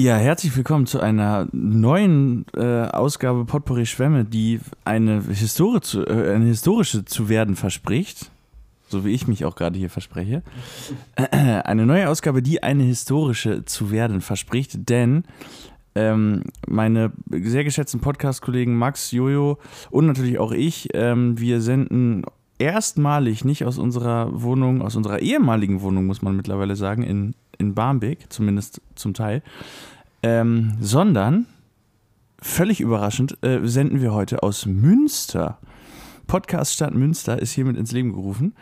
Ja, herzlich willkommen zu einer neuen äh, Ausgabe Potpourri Schwämme, die eine, Historie zu, äh, eine historische zu werden verspricht. So wie ich mich auch gerade hier verspreche. eine neue Ausgabe, die eine historische zu werden verspricht, denn ähm, meine sehr geschätzten Podcast-Kollegen Max, Jojo und natürlich auch ich, ähm, wir senden erstmalig nicht aus unserer Wohnung, aus unserer ehemaligen Wohnung, muss man mittlerweile sagen, in, in Barmbek, zumindest zum Teil, ähm, sondern völlig überraschend äh, senden wir heute aus Münster. Podcast Stadt Münster ist hiermit ins Leben gerufen.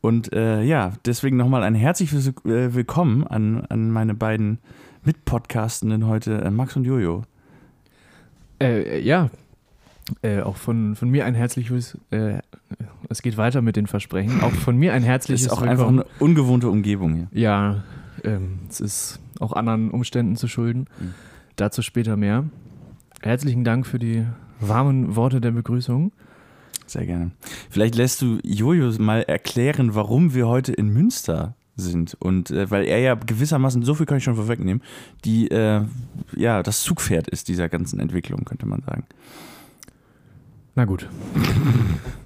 Und äh, ja, deswegen nochmal ein herzliches äh, Willkommen an, an meine beiden Mitpodcastenden heute, äh, Max und Jojo. Äh, ja, äh, auch von, von mir ein herzliches, äh, es geht weiter mit den Versprechen, auch von mir ein herzliches Ist auch einfach eine ungewohnte Umgebung hier. Ja, ähm, es ist auch anderen Umständen zu schulden. Mhm. Dazu später mehr. Herzlichen Dank für die warmen Worte der Begrüßung. Sehr gerne. Vielleicht lässt du Jojo mal erklären, warum wir heute in Münster sind. Und äh, weil er ja gewissermaßen, so viel kann ich schon vorwegnehmen, die, äh, ja, das Zugpferd ist dieser ganzen Entwicklung, könnte man sagen. Na gut.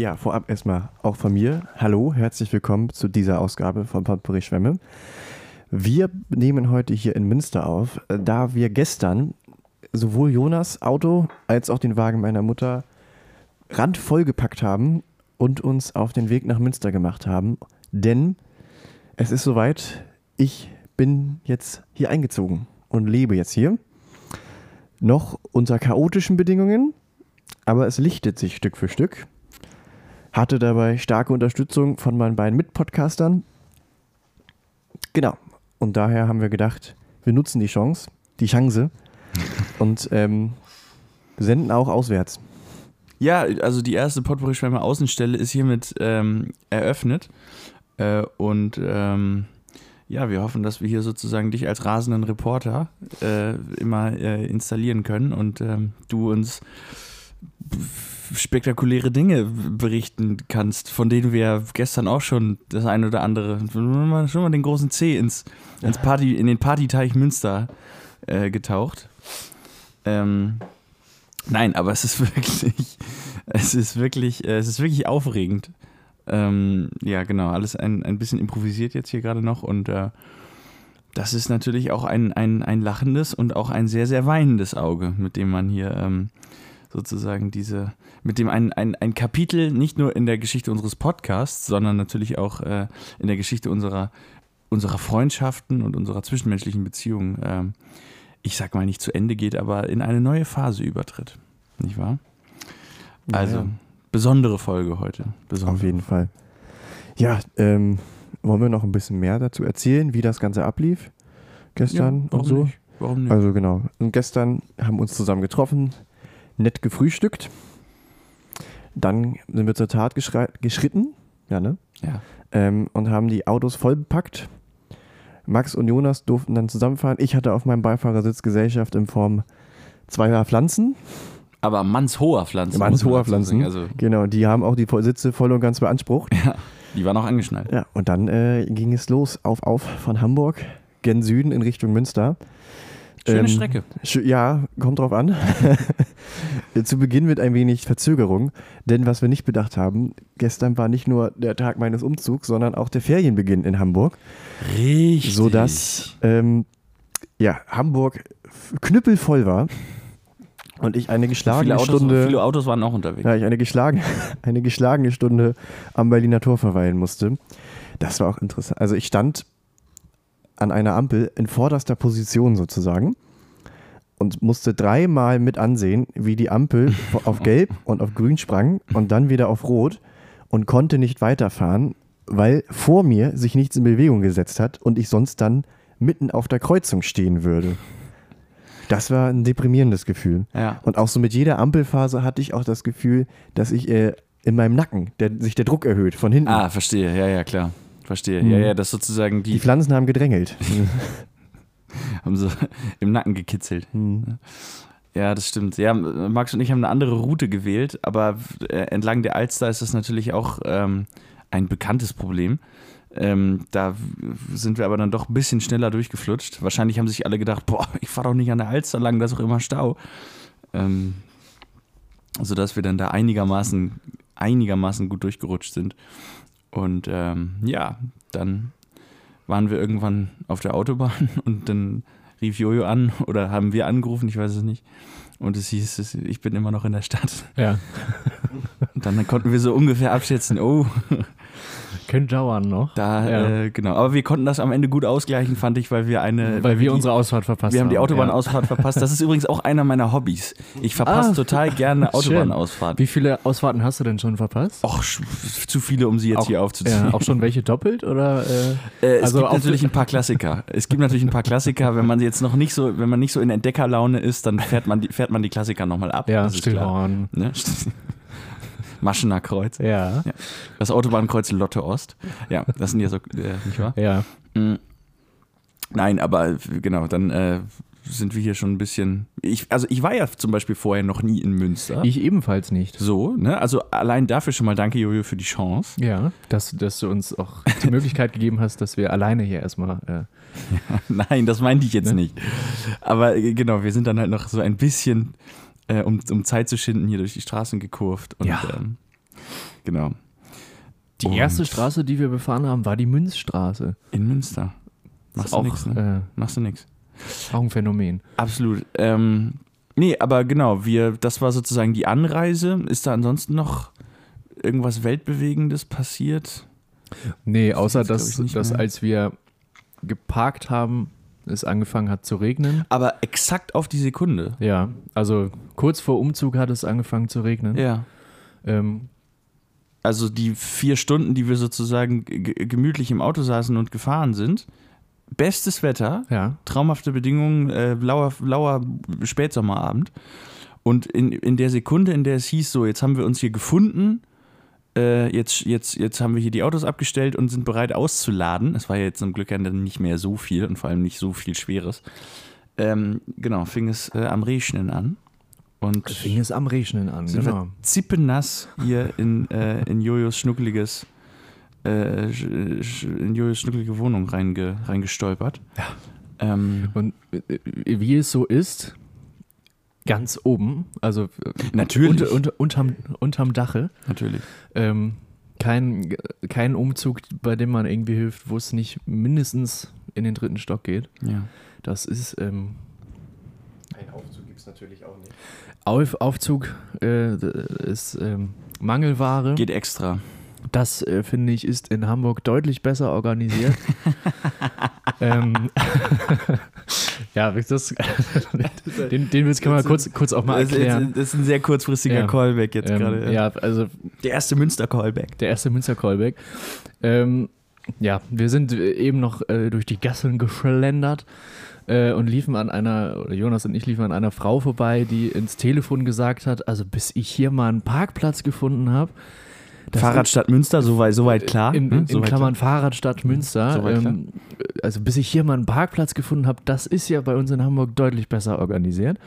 Ja, vorab erstmal auch von mir. Hallo, herzlich willkommen zu dieser Ausgabe von Potpourri Schwämme. Wir nehmen heute hier in Münster auf, äh, da wir gestern sowohl Jonas Auto als auch den Wagen meiner Mutter randvoll gepackt haben und uns auf den Weg nach Münster gemacht haben. Denn es ist soweit, ich bin jetzt hier eingezogen und lebe jetzt hier. Noch unter chaotischen Bedingungen, aber es lichtet sich Stück für Stück. Hatte dabei starke Unterstützung von meinen beiden Mitpodcastern. Genau. Und daher haben wir gedacht, wir nutzen die Chance, die Chance und ähm, senden auch auswärts. Ja, also die erste Potpourri-Schwärme Außenstelle ist hiermit ähm, eröffnet. Äh, und ähm, ja, wir hoffen, dass wir hier sozusagen dich als rasenden Reporter äh, immer äh, installieren können und ähm, du uns spektakuläre Dinge berichten kannst, von denen wir gestern auch schon das eine oder andere, schon mal den großen C ins, ins Party, in den Partyteich Münster äh, getaucht. Ähm, nein, aber es ist wirklich, es ist wirklich, äh, es ist wirklich aufregend. Ähm, ja, genau, alles ein, ein bisschen improvisiert jetzt hier gerade noch und äh, das ist natürlich auch ein, ein, ein lachendes und auch ein sehr, sehr weinendes Auge, mit dem man hier ähm, sozusagen diese, mit dem ein, ein, ein Kapitel nicht nur in der Geschichte unseres Podcasts, sondern natürlich auch äh, in der Geschichte unserer, unserer Freundschaften und unserer zwischenmenschlichen Beziehungen, äh, ich sag mal nicht zu Ende geht, aber in eine neue Phase übertritt. Nicht wahr? Also, ja, ja. besondere Folge heute. Besondere. Auf jeden Fall. Ja, ähm, wollen wir noch ein bisschen mehr dazu erzählen, wie das Ganze ablief gestern ja, und so? Nicht? Warum nicht? Also genau. Und gestern haben wir uns zusammen getroffen, nett gefrühstückt. Dann sind wir zur Tat geschritten, ja, ne? Ja. Ähm, und haben die Autos voll bepackt. Max und Jonas durften dann zusammenfahren. Ich hatte auf meinem Beifahrersitz Gesellschaft in Form zweier Pflanzen. Aber mannshoher Pflanzen. Mannshoher Pflanzen. Also genau, die haben auch die Sitze voll und ganz beansprucht. Ja, die waren auch angeschnallt. Ja, und dann äh, ging es los, auf, auf von Hamburg gen Süden in Richtung Münster. Schöne ähm, Strecke. Ja, kommt drauf an. Zu Beginn mit ein wenig Verzögerung, denn was wir nicht bedacht haben, gestern war nicht nur der Tag meines Umzugs, sondern auch der Ferienbeginn in Hamburg. Richtig. Sodass ähm, ja, Hamburg knüppelvoll war und ich eine geschlagene viele Autos, Stunde. Viele Autos waren auch unterwegs. Ja, ich eine, geschlagen, eine geschlagene Stunde am Berliner Tor verweilen musste. Das war auch interessant. Also ich stand an einer Ampel in vorderster Position sozusagen und musste dreimal mit ansehen, wie die Ampel auf Gelb und auf Grün sprang und dann wieder auf Rot und konnte nicht weiterfahren, weil vor mir sich nichts in Bewegung gesetzt hat und ich sonst dann mitten auf der Kreuzung stehen würde. Das war ein deprimierendes Gefühl. Ja. Und auch so mit jeder Ampelphase hatte ich auch das Gefühl, dass ich äh, in meinem Nacken, der, sich der Druck erhöht von hinten. Ah, verstehe, ja, ja, klar. Verstehe. Mhm. Ja, ja, das sozusagen die. Die Pflanzen haben gedrängelt. haben so im Nacken gekitzelt. Mhm. Ja, das stimmt. Ja, Max und ich haben eine andere Route gewählt, aber äh, entlang der Alster ist das natürlich auch ähm, ein bekanntes Problem. Ähm, da sind wir aber dann doch ein bisschen schneller durchgeflutscht. Wahrscheinlich haben sich alle gedacht, boah, ich fahre doch nicht an der Alster lang, da ist auch immer Stau. Ähm, sodass wir dann da einigermaßen, einigermaßen gut durchgerutscht sind. Und ähm, ja, dann waren wir irgendwann auf der Autobahn und dann rief Jojo an oder haben wir angerufen, ich weiß es nicht. Und es hieß, ich bin immer noch in der Stadt. Ja. Und dann konnten wir so ungefähr abschätzen, oh, Könnte dauern noch. da, Ja. äh, genau. Aber wir konnten das am Ende gut ausgleichen, fand ich, weil wir eine. Weil wir die, unsere Ausfahrt verpasst Wir haben die Ja. Autobahnausfahrt verpasst. Das ist übrigens auch einer meiner Hobbys. Ich verpasse Ah, total gerne. Autobahnausfahrten. Wie viele Ausfahrten hast du denn schon verpasst? Och, zu viele, um sie jetzt Auch- hier aufzuziehen. Ja, auch schon welche doppelt oder? Äh, Äh, es Also gibt natürlich ein paar Klassiker. Es gibt natürlich ein paar Klassiker. Wenn man jetzt noch nicht so, wenn man nicht so in Entdeckerlaune ist, dann fährt man die, fährt man die Klassiker nochmal ab. ja, das. Stillhorn. Ne? Maschener Kreuz. Ja. Das Autobahnkreuz Lotte Ost. Ja, das sind ja so, äh, nicht wahr? Ja. Mm. Nein, aber genau, dann äh, sind wir hier schon ein bisschen. Ich, also ich war ja zum Beispiel vorher noch nie in Münster. Ich ebenfalls nicht. so, ne? Also allein dafür schon mal danke, Jojo, für die Chance. Ja, dass, dass du uns auch die Möglichkeit gegeben hast, dass wir alleine hier erstmal. Äh, Nein, das meinte ich jetzt Ne? nicht. Aber äh, genau, wir sind dann halt noch so ein bisschen, äh, um, um Zeit zu schinden, hier durch die Straßen gekurvt. Und, Ja. ähm, genau. die Und erste Straße, die wir befahren haben, war die Münzstraße. In Münster. Machst du nichts, ne? äh, Machst du nichts. auch ein Phänomen. Absolut. Ähm, nee, aber genau, wir, das war sozusagen die Anreise. Ist da ansonsten noch irgendwas Weltbewegendes passiert? Nee, außer glaub dass, dass als wir geparkt haben, es angefangen hat zu regnen. Aber exakt auf die Sekunde. Ja, also kurz vor Umzug hat es angefangen zu regnen. Ja. Ähm, Also die vier Stunden, die wir sozusagen ge- gemütlich im Auto saßen und gefahren sind. Bestes Wetter, ja, traumhafte Bedingungen, äh, lauer, lauer Spätsommerabend. Und in, in der Sekunde, in der es hieß, so, jetzt haben wir uns hier gefunden, äh, jetzt, jetzt, jetzt haben wir hier die Autos abgestellt und sind bereit auszuladen. Es war ja jetzt zum Glück dann nicht mehr so viel und vor allem nicht so viel Schweres. Ähm, genau, fing es äh, am Regnen an. Und fing es am Regnen an, sind genau. zippennass hier in, äh, in Jojos schnuckeliges äh, in Jojos schnuckelige Wohnung reinge, reingestolpert. Ja. Ähm, Und äh, wie es so ist, ganz oben, also Natürlich. unter, unter, unterm, unterm Dache, natürlich. ähm, kein, kein Umzug, bei dem man irgendwie hilft, wo es nicht mindestens in den dritten Stock geht. Ja. Das ist ähm, Ein Aufzug gibt es natürlich auch nicht. Auf, Aufzug äh, ist ähm, Mangelware. Geht extra. Das, äh, finde ich, ist in Hamburg deutlich besser organisiert. ähm, ja, das, den, den Witz kann man kurz, kurz auch mal erklären. das ist ein sehr kurzfristiger Ja. Callback jetzt Ähm, gerade. ja, also Der erste Münster-Callback. der erste Münster-Callback. Ähm, ja, wir sind äh, eben noch äh, durch die Gassen geschlendert äh, und liefen an einer, oder Jonas und ich liefen an einer Frau vorbei, die ins Telefon gesagt hat, also bis ich hier mal einen Parkplatz gefunden habe. Das Fahrradstadt Münster, soweit, soweit klar. In, ne? in, in Soweit Klammern Fahrradstadt Münster. Klar. ähm, also bis ich hier mal einen Parkplatz gefunden habe, das ist ja bei uns in Hamburg deutlich besser organisiert.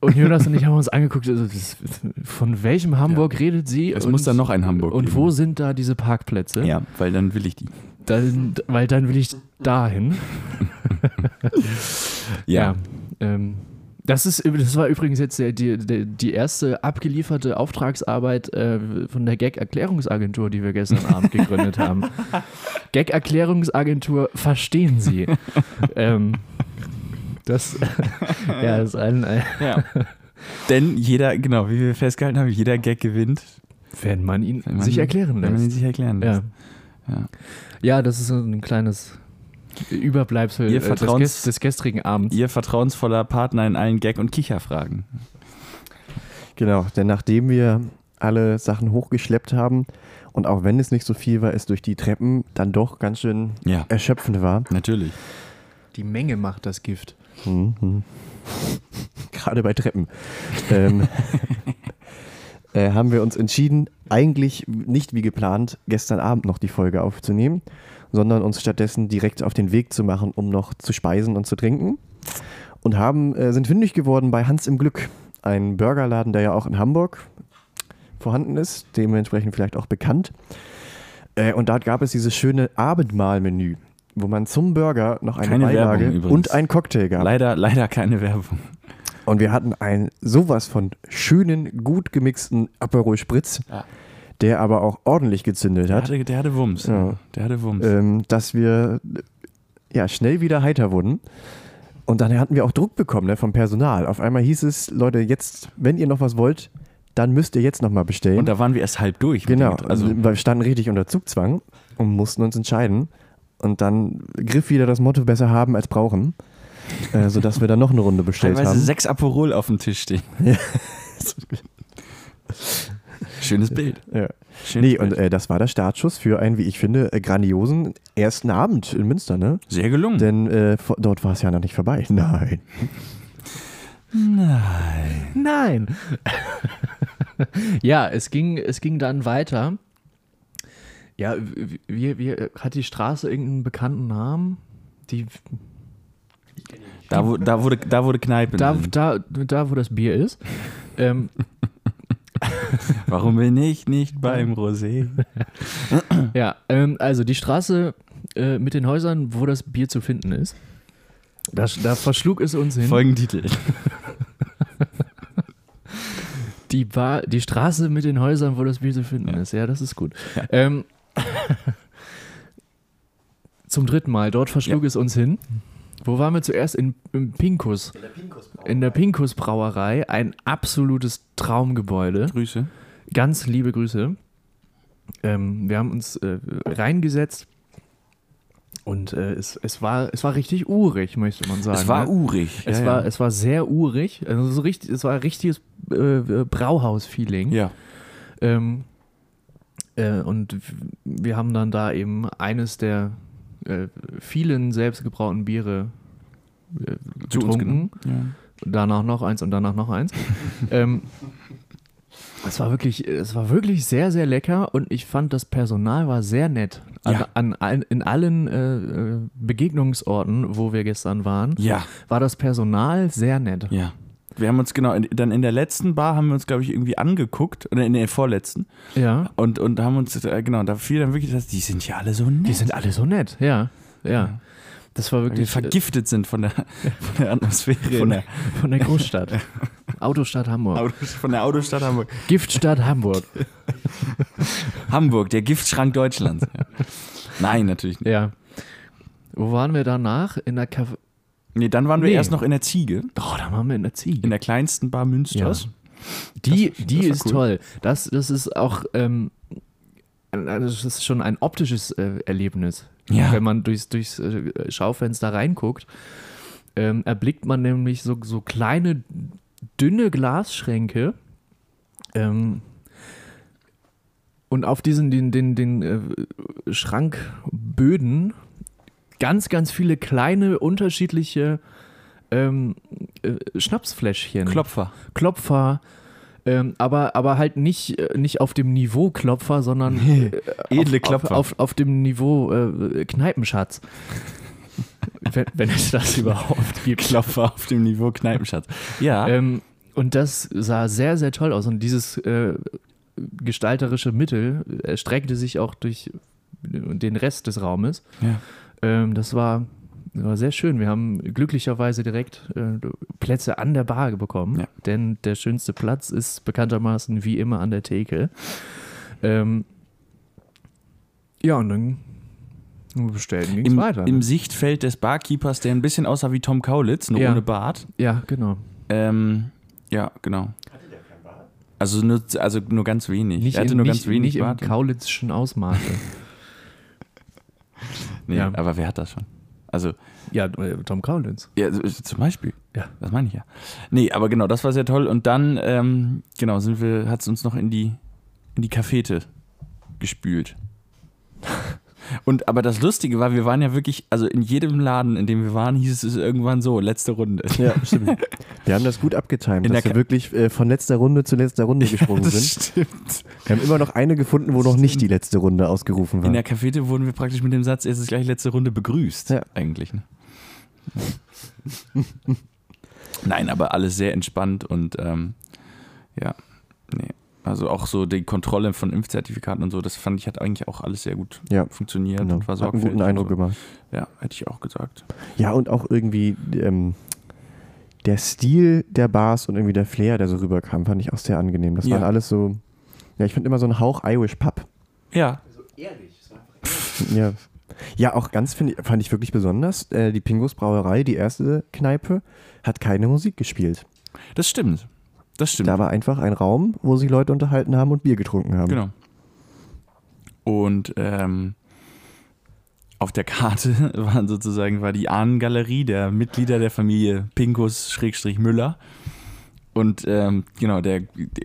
Und Jonas und ich haben uns angeguckt, also das, von welchem Hamburg redet sie? Es und, muss dann noch ein Hamburg Und geben. wo sind da diese Parkplätze? Ja, weil dann will ich die. Dann, weil dann will ich dahin. Ja. ähm, das, ist, das war übrigens jetzt die, die, die erste abgelieferte Auftragsarbeit äh, von der Gag-Erklärungsagentur, die wir gestern Abend gegründet haben. Gag-Erklärungsagentur, verstehen Sie. ähm, das ja, ist ein, ein, ja. Denn jeder, genau, wie wir festgehalten haben, jeder Gag gewinnt, wenn man ihn wenn man, sich erklären wenn man ihn lässt. sich erklären Ja. lässt. Ja. ja, das ist so ein kleines Überbleibsel Ihr äh, des, Vertrauens- ges des gestrigen Abends. Ihr vertrauensvoller Partner in allen Gag- und Kicherfragen. Genau, denn nachdem wir alle Sachen hochgeschleppt haben und auch wenn es nicht so viel war, es durch die Treppen dann doch ganz schön Ja, erschöpfend war. natürlich. Die Menge macht das Gift. Mhm. Gerade bei Treppen. ähm, äh, haben wir uns entschieden, eigentlich nicht wie geplant, gestern Abend noch die Folge aufzunehmen, sondern uns stattdessen direkt auf den Weg zu machen, um noch zu speisen und zu trinken. Und haben, äh, sind fündig geworden bei Hans im Glück, ein Burgerladen, der ja auch in Hamburg vorhanden ist, dementsprechend vielleicht auch bekannt. Äh, und da gab es dieses schöne Abendmahlmenü, wo man zum Burger noch eine Keine Beilage und einen Cocktail gab. Leider, leider keine Werbung. Und wir hatten einen sowas von schönen, gut gemixten Aperol Spritz, Ja. Der aber auch ordentlich gezündet Der hat, hatte, der hatte Wumms. Ja. Der hatte Wumms. ähm, dass wir ja, schnell wieder heiter wurden. Und dann hatten wir auch Druck bekommen ne, vom Personal. Auf einmal hieß es, Leute, jetzt, wenn ihr noch was wollt, dann müsst ihr jetzt nochmal bestellen. Und da waren wir erst halb durch. Genau, also Also, wir standen richtig unter Zugzwang und mussten uns entscheiden. Und dann griff wieder das Motto besser haben als brauchen, äh, sodass wir dann noch eine Runde bestellt teilweise haben. sechs Aperol auf dem Tisch stehen. Ja. Schönes Bild. Ja. Schönes Nee, und Bild. äh, das war der Startschuss für einen, wie ich finde, äh, grandiosen ersten Abend in Münster, ne? Sehr gelungen. Denn äh, dort war es ja noch nicht vorbei. Nein. Nein. Nein. ja, es ging, es ging dann weiter. Ja, wie, wie, hat die Straße irgendeinen bekannten Namen? Die, Da, wo, da, wurde, da wurde Kneipe. da, drin. da, da, wo das Bier ist. ähm, Warum bin ich nicht beim Rosé? ja, ähm, also die Straße äh, mit den Häusern, wo das Bier zu finden ist. Da, da verschlug es uns hin. Folgentitel. Die, Bar, die Straße mit den Häusern, wo das Bier zu finden ist. Ja, das ist gut. Ähm, zum dritten Mal, dort verschlug es uns hin. Wo waren wir zuerst? In, Im Pinkus. In der Pinkus Brauerei. Ein absolutes Traumgebäude. Grüße. Ganz liebe Grüße. Ähm, wir haben uns äh, reingesetzt und äh, es, es, war, es war richtig urig, möchte man sagen. Es war ne? urig. Es, ja, war, ja. es war sehr urig. Also so richtig, es war ein richtiges äh, äh, Brauhaus-Feeling. ja. Ähm, äh, und wir haben dann da eben eines der äh, vielen selbstgebrauten Biere äh, Zu uns genommen. Danach noch eins und danach noch eins. ähm, es war wirklich, es war wirklich sehr, sehr lecker und ich fand, das Personal war sehr nett. An, Ja. an, allen- in allen äh, äh, Begegnungsorten, wo wir gestern waren, Ja. war das Personal sehr nett. Ja. Wir haben uns genau, in, dann in der letzten Bar haben wir uns, glaube ich, irgendwie angeguckt, oder in der vorletzten, Ja. und, und haben uns, äh, genau, da fiel dann wirklich das, die sind ja alle so nett. Die sind alle so nett, ja. Ja. Das war weil wir wirklich vergiftet sind von der, von der Atmosphäre. von der, von der Großstadt. Autostadt Hamburg. Von der Autostadt Hamburg. Giftstadt Hamburg. Hamburg, der Giftschrank Deutschlands. Nein, natürlich nicht. Ja. Wo waren wir danach? In der Café. Nee, dann waren wir Nee. erst noch in der Ziege, Oh, da waren wir in der Ziege. in der kleinsten Bar Münsters. Die, Das- die das ist cool. toll. Das, das ist auch, ähm, das ist schon ein optisches äh, Erlebnis. Ja. Wenn man durchs, durchs äh, Schaufenster reinguckt, ähm, erblickt man nämlich so, so kleine, dünne Glasschränke. Ähm, und auf diesen, den, den, den äh, Schrankböden ganz, ganz viele kleine, unterschiedliche ähm, äh, Schnapsfläschchen. Klopfer. Klopfer, ähm, aber, aber halt nicht, äh, nicht auf dem Niveau Klopfer, sondern äh, Edle auf, Klopfer. Auf, auf, auf dem Niveau äh, Kneipenschatz. wenn, wenn es das überhaupt gibt. Klopfer auf dem Niveau Kneipenschatz. Ja. Ähm, und das sah sehr, sehr toll aus. Und dieses äh, gestalterische Mittel erstreckte sich auch durch den Rest des Raumes. ja. Ähm, das war, war sehr schön. Wir haben glücklicherweise direkt äh, Plätze an der Bar bekommen, Ja. denn der schönste Platz ist bekanntermaßen wie immer an der Theke. Ähm, ja, und dann bestellten ging es Im, weiter. Im ne? Sichtfeld des Barkeepers, der ein bisschen aussah wie Tom Kaulitz, nur Ja. ohne Bart. ja, genau. Ähm, ja, genau. Also nur, also nur ganz wenig. Nicht, er hatte in, nur nicht, ganz wenig nicht im Bart. kaulitzschen Ausmaße. nee, Ja. aber wer hat das schon? Also, ja, äh, Tom Kaulitz. ja, also, zum Beispiel. Ja. Das meine ich ja. Nee, aber genau, das war sehr toll. Und dann, ähm, genau, sind wir, hat es uns noch in die, in die Cafete gespült. Und aber das Lustige war, wir waren ja wirklich, also in jedem Laden, in dem wir waren, hieß es irgendwann so, letzte Runde. Ja, stimmt. Wir haben das gut abgetimt, dass wir Ka- wirklich äh, von letzter Runde zu letzter Runde gesprungen sind. das stimmt. Wir haben immer noch eine gefunden, wo noch nicht die letzte Runde ausgerufen war. In der Cafete wurden wir praktisch mit dem Satz, es ist gleich letzte Runde begrüßt. Ja. Eigentlich. Ne? Nein, aber alles sehr entspannt und ähm, ja, nee. Also auch so die Kontrolle von Impfzertifikaten und so, das fand ich hat eigentlich auch alles sehr gut Ja, funktioniert genau. und war Hat einen sorgfältig guten Eindruck so. gemacht. Ja, hätte ich auch gesagt. Ja, und auch irgendwie ähm, der Stil der Bars und irgendwie der Flair, der so rüberkam, fand ich auch sehr angenehm. Das Ja. waren alles so, ja, ich finde immer so ein Hauch Irish Pub. Ja, Ja, ja auch ganz, find, ich- fand ich wirklich besonders. Äh, die Pingos Brauerei, die erste Kneipe, hat keine Musik gespielt. das stimmt. Das stimmt. Da war einfach ein Raum, wo sich Leute unterhalten haben und Bier getrunken haben. Genau. Und ähm, auf der Karte waren sozusagen war die Ahnengalerie der Mitglieder der Familie Pinkus-Müller. Und ähm, genau, der,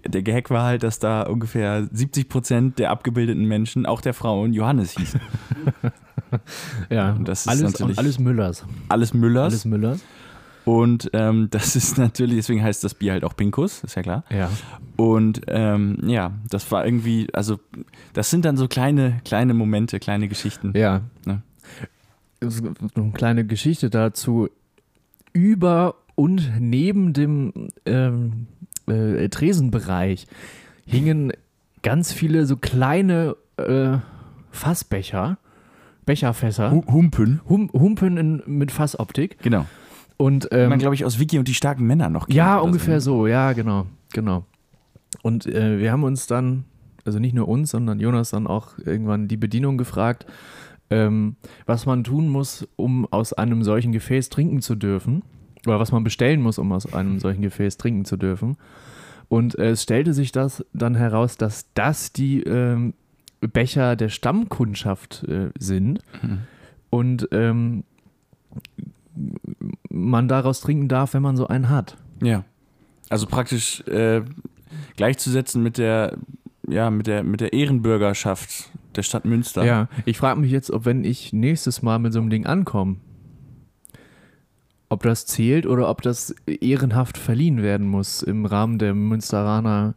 der Gag war halt, dass da ungefähr 70 Prozent der abgebildeten Menschen, auch der Frauen, Johannes hießen. Ja, Und das ist alles, natürlich- alles Müllers. Alles Müllers. Alles Müllers. Und ähm, das ist natürlich, deswegen heißt das Bier halt auch Pinkus, ist ja klar. Ja. Und ähm, ja, das war irgendwie, also das sind dann so kleine, kleine Momente, kleine Geschichten. Ja. Ne? Eine kleine Geschichte dazu. Über und neben dem ähm, äh, Tresenbereich hingen ganz viele so kleine äh, Fassbecher, Becherfässer, Hu- Humpen. hum, Humpen in, mit Fassoptik. Genau. Und Ähm, man, glaube ich, aus Vicky und die starken Männer noch kennt Ja, ungefähr so. so, ja, genau, genau. Und äh, wir haben uns dann, also nicht nur uns, sondern Jonas dann auch irgendwann die Bedienung gefragt, ähm, was man tun muss, um aus einem solchen Gefäß trinken zu dürfen. Oder was man bestellen muss, um aus einem solchen Gefäß trinken zu dürfen. Und äh, es stellte sich das dann heraus, dass das die ähm, Becher der Stammkundschaft äh, sind. Mhm. Und ähm, man daraus trinken darf, wenn man so einen hat. Ja. Also praktisch äh, gleichzusetzen mit der, ja, mit der, mit der Ehrenbürgerschaft der Stadt Münster. Ja, ich frage mich jetzt, ob wenn ich nächstes Mal mit so einem Ding ankomme, ob das zählt oder ob das ehrenhaft verliehen werden muss im Rahmen der Münsteraner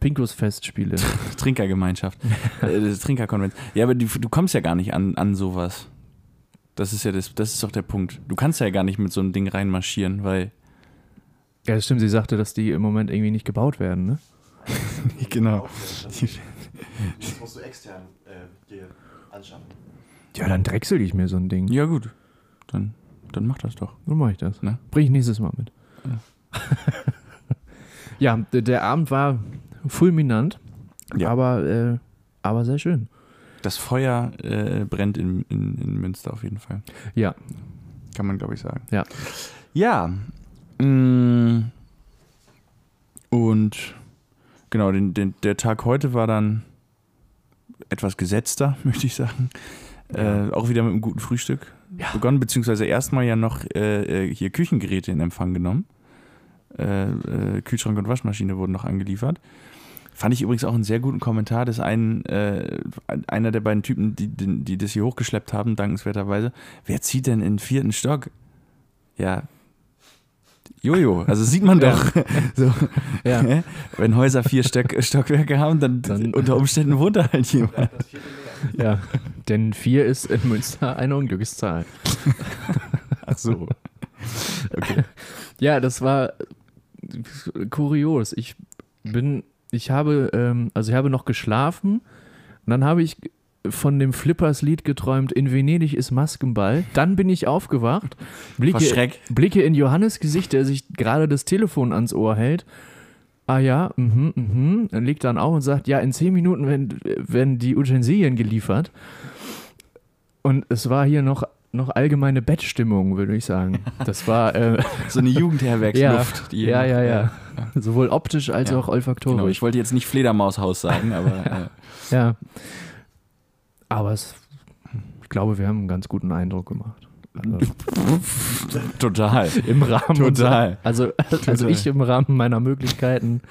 Pinkus-Festspiele. Trinkergemeinschaft. äh, Trinkerkonvent. Ja, aber die, du kommst ja gar nicht an, an sowas. Das ist ja das, das ist doch der Punkt. Du kannst ja gar nicht mit so einem Ding reinmarschieren, weil. ja, das stimmt, sie sagte, dass die im Moment irgendwie nicht gebaut werden, ne? genau. Das musst du extern äh, dir anschaffen. Ja, dann drechsel ich mir so ein Ding. Ja, gut. Dann, dann mach das doch. Dann mache ich das. Ne? Bring ich nächstes Mal mit. Ja, d- der Abend war fulminant, Ja. aber, äh, aber sehr schön. Das Feuer äh, brennt in, in, in Münster auf jeden Fall. Ja, Kann man, glaube ich, sagen. Ja. Ja. mm, Und genau, den, den, der Tag heute war dann etwas gesetzter, möchte ich sagen. Ja. Äh, auch wieder mit einem guten Frühstück Ja. begonnen, beziehungsweise erstmal ja noch äh, äh, hier Küchengeräte in Empfang genommen. Äh, äh, Kühlschrank und Waschmaschine wurden noch angeliefert. Fand ich übrigens auch einen sehr guten Kommentar des einen, äh, einer der beiden Typen, die, die, die das hier hochgeschleppt haben, dankenswerterweise. Wer zieht denn in den vierten Stock? Ja. Jojo, also sieht man Ja. doch. so, ja. Wenn Häuser vier Stock, Stockwerke haben, dann, Dann- unter Umständen wohnt da halt jemand. Ja, denn vier ist in Münster eine Unglückszahl. Ach so. Ja, das war kurios. Ich bin, ich habe, ähm, also ich habe noch geschlafen und dann habe ich von dem Flippers-Lied geträumt, in Venedig ist Maskenball. Dann bin ich aufgewacht, blicke, blicke in Johannes Gesicht, der sich gerade das Telefon ans Ohr hält. Ah ja, mhm, mhm. Dann legt dann auf und sagt, ja, in zehn Minuten werden, werden die Utensilien geliefert. Und es war hier noch, noch allgemeine Bettstimmung, würde ich sagen. Das war, äh, So eine Jugendherbergsluft. ja, noch- ja, ja. Sowohl optisch als Ja, auch olfaktorisch. Genau, ich wollte jetzt nicht Fledermaushaus sagen, aber äh, ja. Aber es, ich glaube, wir haben einen ganz guten Eindruck gemacht. Also, total. Im Rahmen. Total. Also, also Total. ich im Rahmen meiner Möglichkeiten.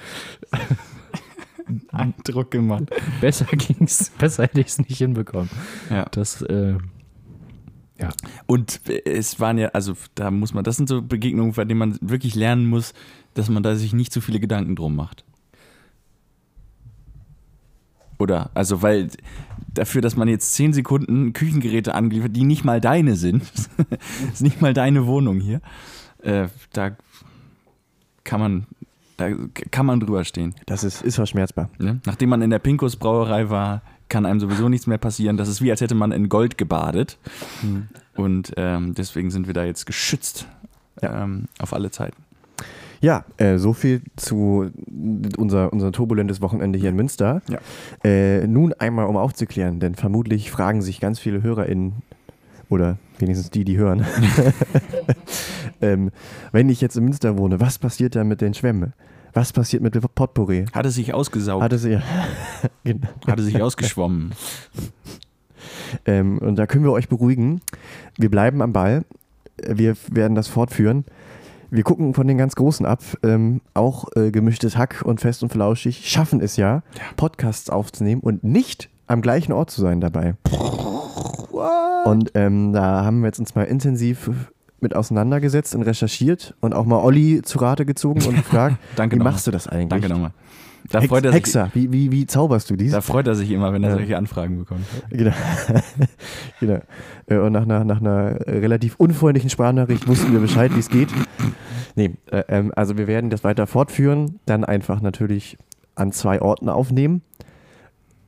Eindruck gemacht. Besser ging's, besser hätte ich es nicht hinbekommen. Ja. Das, äh, Und es waren ja, also da muss man, das sind so Begegnungen, bei denen man wirklich lernen muss, dass man da sich nicht zu viele Gedanken drum macht. Oder, also weil dafür, dass man jetzt zehn Sekunden Küchengeräte angeliefert, die nicht mal deine sind, ist nicht mal deine Wohnung hier, äh, da kann man Da kann man drüber stehen. Das ist, ist verschmerzbar. Ne? Nachdem man in der Pinkus Brauerei war, kann einem sowieso nichts mehr passieren. Das ist wie, als hätte man in Gold gebadet. Hm. Und ähm, deswegen sind wir da jetzt geschützt Ja. ähm, auf alle Zeiten. Ja, äh, so viel zu unser, unser turbulentes Wochenende hier in Münster. Ja. Äh, nun einmal, um aufzuklären, denn vermutlich fragen sich ganz viele HörerInnen oder wenigstens die, die hören, ähm, wenn ich jetzt in Münster wohne, was passiert da mit den Schwämmen? Was passiert mit dem Potpourri? Hat es sich ausgesaugt, Hat es ja. Genau. hat es sich ausgeschwommen. Ähm, und da können wir euch beruhigen. Wir bleiben am Ball. Wir werden das fortführen. Wir gucken von den ganz Großen ab. Ähm, auch äh, gemischtes Hack und fest und flauschig schaffen es ja, Podcasts aufzunehmen und nicht am gleichen Ort zu sein dabei. Und ähm, da haben wir jetzt uns mal intensiv mit auseinandergesetzt und recherchiert und auch mal Olli zu Rate gezogen und gefragt, Danke wie machst du das eigentlich? Danke nochmal. Da Hex, freut, er sich, Hexer, wie, wie, wie zauberst du dies? da freut er sich immer, wenn er Ja. solche Anfragen bekommt. Genau. genau. Äh, Und nach einer, nach einer relativ unfreundlichen Sprachnachricht wussten wir Bescheid, wie es geht. Nee, äh, ähm, also wir werden das weiter fortführen, dann einfach natürlich an zwei Orten aufnehmen.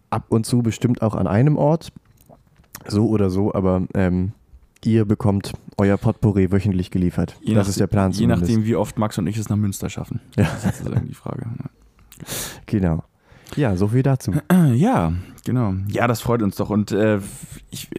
Ab und zu bestimmt auch an einem Ort. So oder so, aber ähm, ihr bekommt euer Potpourri wöchentlich geliefert. Je das nach- ist der Plan Je zumindest. nachdem, wie oft Max und ich es nach Münster schaffen. Ja. Das ist sozusagen die Frage. Genau. Ja, so viel dazu. Ja, genau. Ja, das freut uns doch. Und äh, ich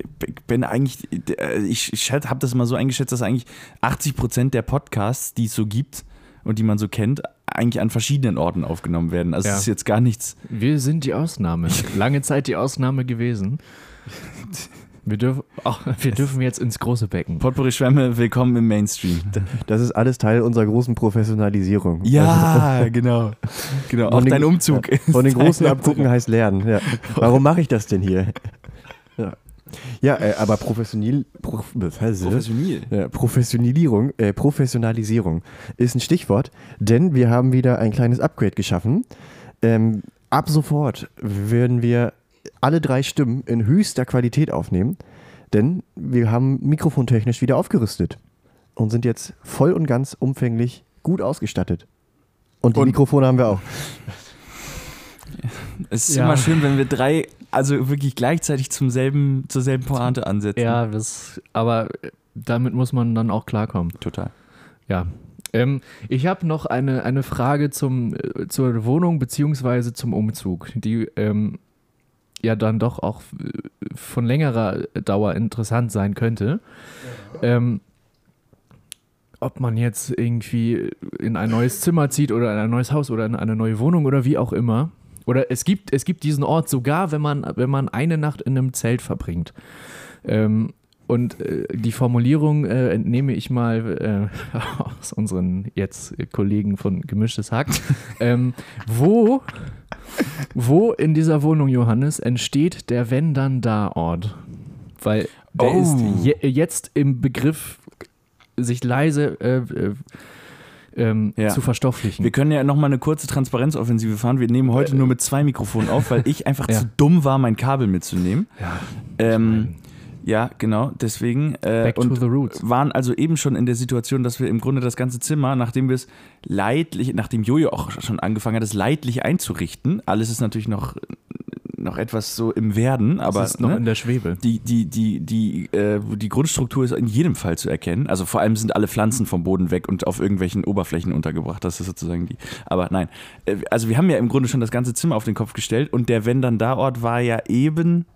bin eigentlich, äh, ich, ich habe das mal so eingeschätzt, dass eigentlich 80 Prozent der Podcasts, die es so gibt und die man so kennt, eigentlich an verschiedenen Orten aufgenommen werden. Also Ja. es ist jetzt gar nichts. Wir sind die Ausnahme. Lange Zeit die Ausnahme gewesen. Wir dürfen, ach, wir dürfen jetzt ins große Becken. Potpourri Schwämme, willkommen im Mainstream. Das ist alles Teil unserer großen Professionalisierung. Ja, genau. Genau, auch Von den- dein Umzug. Von den großen abgucken heißt lernen. Ja. Warum mache ich das denn hier? Ja, ja äh, aber professionell, Pro, Professionell. ja, Professionalisierung, äh, Professionalisierung ist ein Stichwort, denn wir haben wieder ein kleines Upgrade geschaffen. Ähm, ab sofort werden wir alle drei Stimmen in höchster Qualität aufnehmen, denn wir haben mikrofontechnisch wieder aufgerüstet und sind jetzt voll und ganz umfänglich gut ausgestattet. Und die Und- Mikrofone haben wir auch. Es ist Ja. immer schön, wenn wir drei, also wirklich gleichzeitig zum selben, zur selben Pointe ansetzen. Ja, das, aber damit muss man dann auch klarkommen. Total. Ja. Ähm, ich habe noch eine, eine Frage zum, äh, zur Wohnung beziehungsweise zum Umzug, die ähm, ja dann doch auch äh, von längerer Dauer interessant sein könnte. Ähm, ob man jetzt irgendwie in ein neues Zimmer zieht oder in ein neues Haus oder in eine neue Wohnung oder wie auch immer. Oder es gibt, es gibt diesen Ort sogar, wenn man, wenn man eine Nacht in einem Zelt verbringt. Ähm, und äh, die Formulierung äh, entnehme ich mal äh, aus unseren jetzt Kollegen von Gemischtes Hack. ähm, wo, wo in dieser Wohnung, Johannes, entsteht der Wenn dann da Ort? Weil der Oh. ist je, jetzt im Begriff, sich leise äh, äh, ähm, Ja. zu verstofflichen. Wir können ja nochmal eine kurze Transparenzoffensive fahren. Wir nehmen heute nur mit zwei Mikrofonen auf, weil ich einfach Ja. zu dumm war, mein Kabel mitzunehmen. ja, Ähm, ja, genau, deswegen. Äh, back to the roots. waren also eben schon in der Situation, dass wir im Grunde das ganze Zimmer, nachdem wir es leidlich, nachdem Jojo auch schon angefangen hat, es leidlich einzurichten, alles ist natürlich noch, noch etwas so im Werden, aber das ist noch ne? in der Schwebe. die, die, die, die, äh, die Grundstruktur ist in jedem Fall zu erkennen. Also vor allem sind alle Pflanzen vom Boden weg und auf irgendwelchen Oberflächen untergebracht. Das ist sozusagen die. Aber nein. Äh, Also wir haben ja im Grunde schon das ganze Zimmer auf den Kopf gestellt und der Wenn dann da Ort war ja eben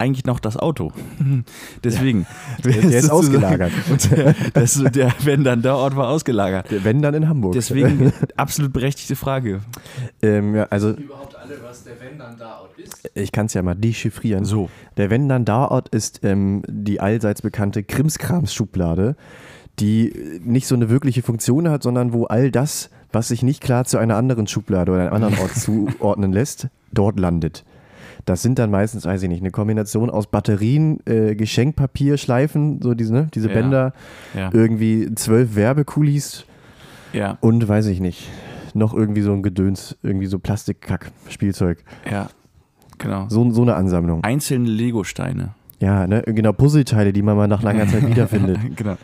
eigentlich noch das Auto. Deswegen. Der, der ist ausgelagert. Der, das, der Wenn dann da Ort war ausgelagert. Der Wenn dann in Hamburg. Deswegen absolut berechtigte Frage. ähm, ja, also Überhaupt alle, was der Wenn dann da Ort ist? ich kann es ja mal dechiffrieren. So. Der Wenn dann da Ort ist ähm, die allseits bekannte Krimskrams-Schublade, die nicht so eine wirkliche Funktion hat, sondern wo all das, was sich nicht klar zu einer anderen Schublade oder einem anderen Ort zuordnen lässt, dort landet. Das sind dann meistens, weiß ich nicht, eine Kombination aus Batterien, äh, Geschenkpapier, Schleifen, so diese, ne, diese Ja. Bänder, Ja. irgendwie zwölf Werbekulis Ja. und weiß ich nicht, noch irgendwie so ein Gedöns, irgendwie so Plastikkack, Spielzeug. Ja. Genau. So, so eine Ansammlung. Einzelne Legosteine. Ja, ne, genau, Puzzleteile, die man mal nach langer Zeit wiederfindet. genau.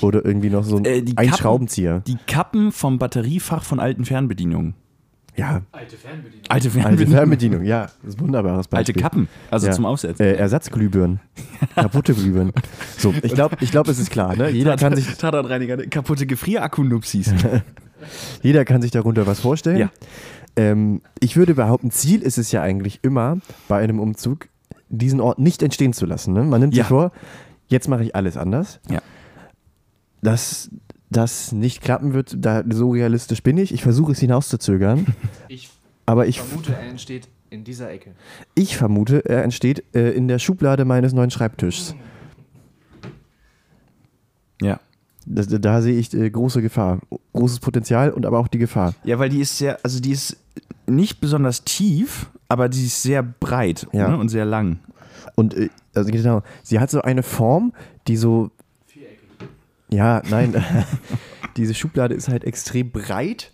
Oder irgendwie noch so ein, Äh, ein Kappen- Schraubenzieher. Die Kappen vom Batteriefach von alten Fernbedienungen. Ja, Alte Fernbedienung. Alte alte Fernbedienungen. Fernbedienung, ja. Das ist ein wunderbares Alte Beispiel. Kappen, also Ja. zum Aufsetzen. Äh, Ersatzglühbirnen. Kaputte Glühbirnen. So, ich glaube, ich glaub, es ist klar, ne? Jeder kann sich, Tatortreiniger, kaputte Gefrierakku-Nupsis. jeder kann sich darunter was vorstellen. Ja. Ähm, ich würde behaupten, Ziel ist es ja eigentlich immer bei einem Umzug, diesen Ort nicht entstehen zu lassen. Ne? Man nimmt Ja. sich vor, jetzt mache ich alles anders. Ja. Dass das nicht klappen wird, da, so realistisch bin ich. Ich versuche es hinauszuzögern. Ich Aber ich, vermute, er entsteht in dieser Ecke. ich vermute, er entsteht äh, in der Schublade meines neuen Schreibtischs. ja. Das, da sehe ich äh, große Gefahr. Großes Potenzial und aber auch die Gefahr. Ja, weil die ist sehr, also die ist nicht besonders tief, aber die ist sehr breit Ja. ne, und sehr lang. Und äh, also genau, sie hat so eine Form, die so. Ja, nein. diese Schublade ist halt extrem breit.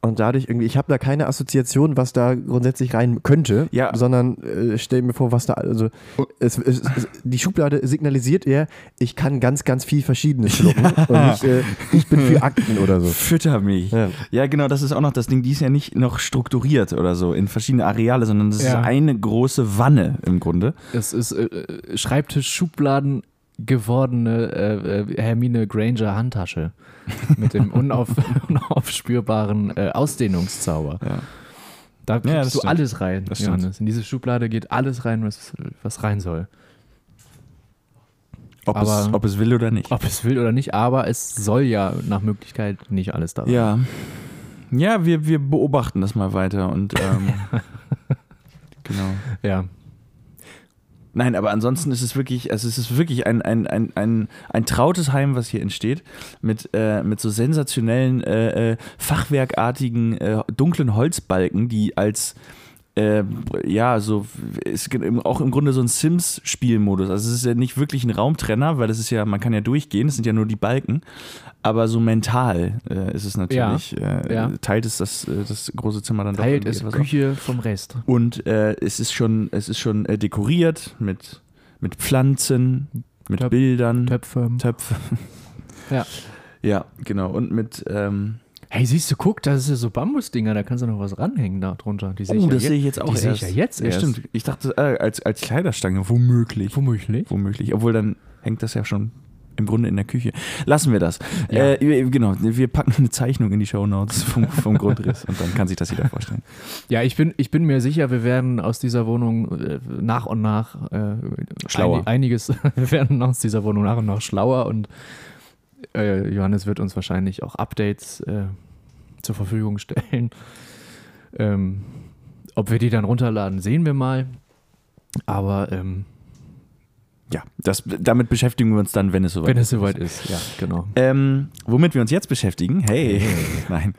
Und dadurch irgendwie, ich habe da keine Assoziation, was da grundsätzlich rein könnte, Ja. sondern äh, stell mir vor, was da, also es, es, es, die Schublade signalisiert eher, ich kann ganz, ganz viel Verschiedenes schlucken und nicht, äh, ich bin für Akten oder so. Fütter mich. Ja. Ja. genau, das ist auch noch das Ding. Die ist ja nicht noch strukturiert oder so in verschiedene Areale, sondern das Ja. ist eine große Wanne im Grunde. Es ist äh, äh, Schreibtisch-Schubladen gewordene äh, äh, Hermine Granger Handtasche mit dem unauf, unaufspürbaren äh, Ausdehnungszauber. Ja. Da Ja, kriegst du stimmt. alles rein, Das. Johannes. In diese Schublade geht alles rein, was, was rein soll. Ob, es, Aber- ob es will oder nicht. Ob es will oder nicht, aber es soll ja nach Möglichkeit nicht alles da rein. Ja. Ja, wir, wir beobachten das mal weiter und ähm, genau. ja. Nein, aber ansonsten ist es wirklich, also es ist wirklich ein, ein, ein, ein, ein trautes Heim, was hier entsteht, mit, äh, mit so sensationellen, äh, äh, fachwerkartigen, äh, dunklen Holzbalken, die als äh, ja, so ist auch im Grunde so ein Sims-Spielmodus. Also es ist ja nicht wirklich ein Raumtrenner, weil das ist ja, man kann ja durchgehen, es sind ja nur die Balken, aber so mental äh, ist es natürlich, äh, ja. teilt es das, äh, das große Zimmer dann Teilt doch auf. Küche vom Rest. Und äh, es ist schon, es ist schon äh, dekoriert mit, mit Pflanzen, mit Töp- Bildern, Töpfe. Töpfe. Ja. Ja, genau. Und mit, ähm, Hey, siehst du, guck, das ist ja so Bambusdinger, da kannst du noch was ranhängen da drunter. Die sehe oh, das ja sehe ich jetzt auch Die sehe erst. ich ja jetzt ja, erst. Stimmt. Ich dachte, äh, als, als Kleiderstange, womöglich. Womöglich. Womöglich. Obwohl dann hängt das ja schon im Grunde in der Küche. Lassen wir das. Ja. Äh, genau, wir packen eine Zeichnung in die Shownotes vom, vom Grundriss und dann kann sich das jeder vorstellen. Ja, ich bin, ich bin mir sicher, wir werden aus dieser Wohnung äh, nach und nach äh, Schlauer. einig- einiges, wir werden aus dieser Wohnung nach und nach schlauer und äh, Johannes wird uns wahrscheinlich auch Updates äh, zur Verfügung stellen. Ähm, ob wir die dann runterladen, sehen wir mal. Aber ähm, Ja, das, damit beschäftigen wir uns dann, wenn es soweit wenn es soweit ist, ja, genau. Ähm, womit wir uns jetzt beschäftigen, hey, nein,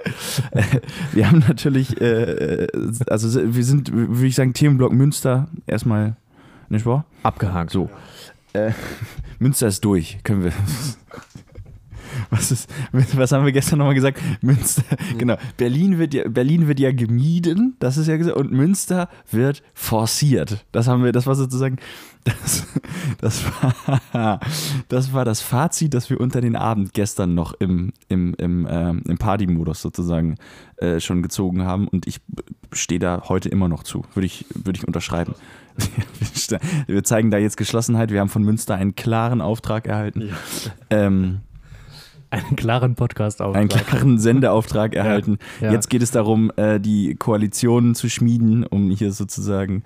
Äh, wir haben natürlich, äh, also wir sind, würde ich sagen, Themenblock Münster erstmal, nicht wahr? Abgehakt. So, äh, Münster ist durch, können wir. Was, ist, was haben wir gestern nochmal gesagt? Münster, genau. Berlin wird, ja, Berlin wird ja gemieden, das ist ja gesagt, und Münster wird forciert. Das haben wir, das war sozusagen, das, das, war, das war das Fazit, das wir unter den Abend gestern noch im, im, im, ähm, im Party-Modus sozusagen äh, schon gezogen haben. Und ich stehe da heute immer noch zu, würde ich, würde ich unterschreiben. Wir zeigen da jetzt Geschlossenheit. Wir haben von Münster einen klaren Auftrag erhalten. Ähm, Einen klaren Podcast auf. einen klaren Sendeauftrag erhalten. ja. Jetzt geht es darum, äh, die Koalitionen zu schmieden, um hier sozusagen,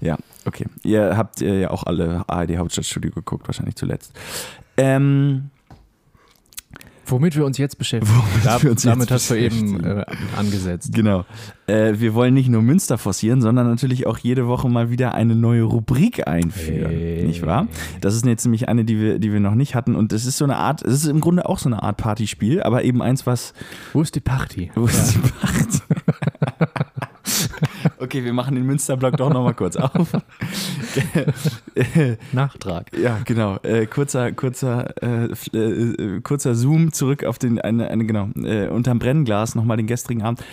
ja, okay. Ihr habt äh, ja auch alle ARD Hauptstadtstudio geguckt, wahrscheinlich zuletzt. Ähm, Womit wir uns jetzt beschäftigen. Da, wir uns damit jetzt hast du eben äh, angesetzt. genau. Äh, wir wollen nicht nur Münster forcieren, sondern natürlich auch jede Woche mal wieder eine neue Rubrik einführen. Hey. Nicht wahr? Das ist jetzt nämlich eine, die wir, die wir noch nicht hatten. Und das ist so eine Art, es ist im Grunde auch so eine Art Partyspiel, aber eben eins, was. Wo ist die Party? Wo ist die Party? Okay, wir machen den Münsterblock doch nochmal kurz auf. Nachtrag. Ja, genau. Äh, kurzer, kurzer, äh, äh, kurzer Zoom zurück auf den, eine, eine genau, äh, unterm Brennglas nochmal den gestrigen Abend.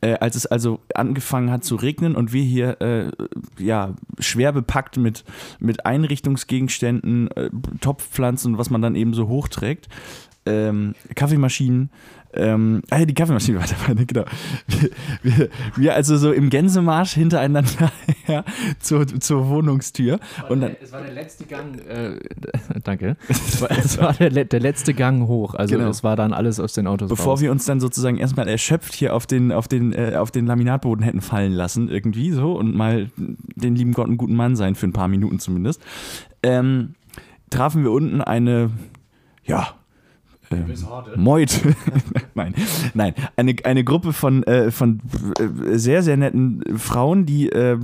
Äh, als es also angefangen hat zu regnen und wir hier äh, ja, schwer bepackt mit, mit Einrichtungsgegenständen, Topfpflanzen, was man dann eben so hochträgt, ähm, Kaffeemaschinen, ähm, ah ja, die Kaffeemaschine war dabei, ne, genau. Wir, wir, wir also so im Gänsemarsch hintereinander her zur, zur Wohnungstür. Und dann, es war der letzte Gang, äh, danke. Es war, es war der, der letzte Gang hoch. Also Genau. es war dann alles aus den Autos bevor raus. wir uns dann sozusagen erstmal erschöpft hier auf den, auf den, äh, auf den Laminatboden hätten fallen lassen, irgendwie so, und mal den lieben Gott einen guten Mann sein, für ein paar Minuten zumindest, ähm, trafen wir unten eine, ja, ähm, Meute. nein, nein. Eine, eine Gruppe von, äh, von äh, sehr, sehr netten Frauen, die äh,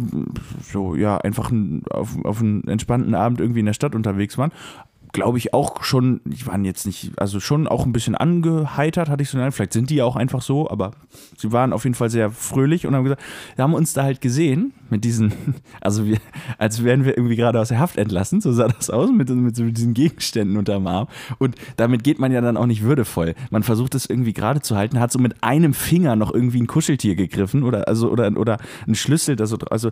so, ja, einfach ein, auf, auf einen entspannten Abend irgendwie in der Stadt unterwegs waren. Glaube ich auch schon, die waren jetzt nicht, also schon auch ein bisschen angeheitert, hatte ich so, nein, vielleicht sind die ja auch einfach so, aber sie waren auf jeden Fall sehr fröhlich und haben gesagt, wir haben uns da halt gesehen mit diesen, also wir, als wären wir irgendwie gerade aus der Haft entlassen, so sah das aus, mit, mit so diesen Gegenständen unterm Arm. Und damit geht man ja dann auch nicht würdevoll. Man versucht es irgendwie gerade zu halten, hat so mit einem Finger noch irgendwie ein Kuscheltier gegriffen oder also oder oder ein Schlüssel, also, also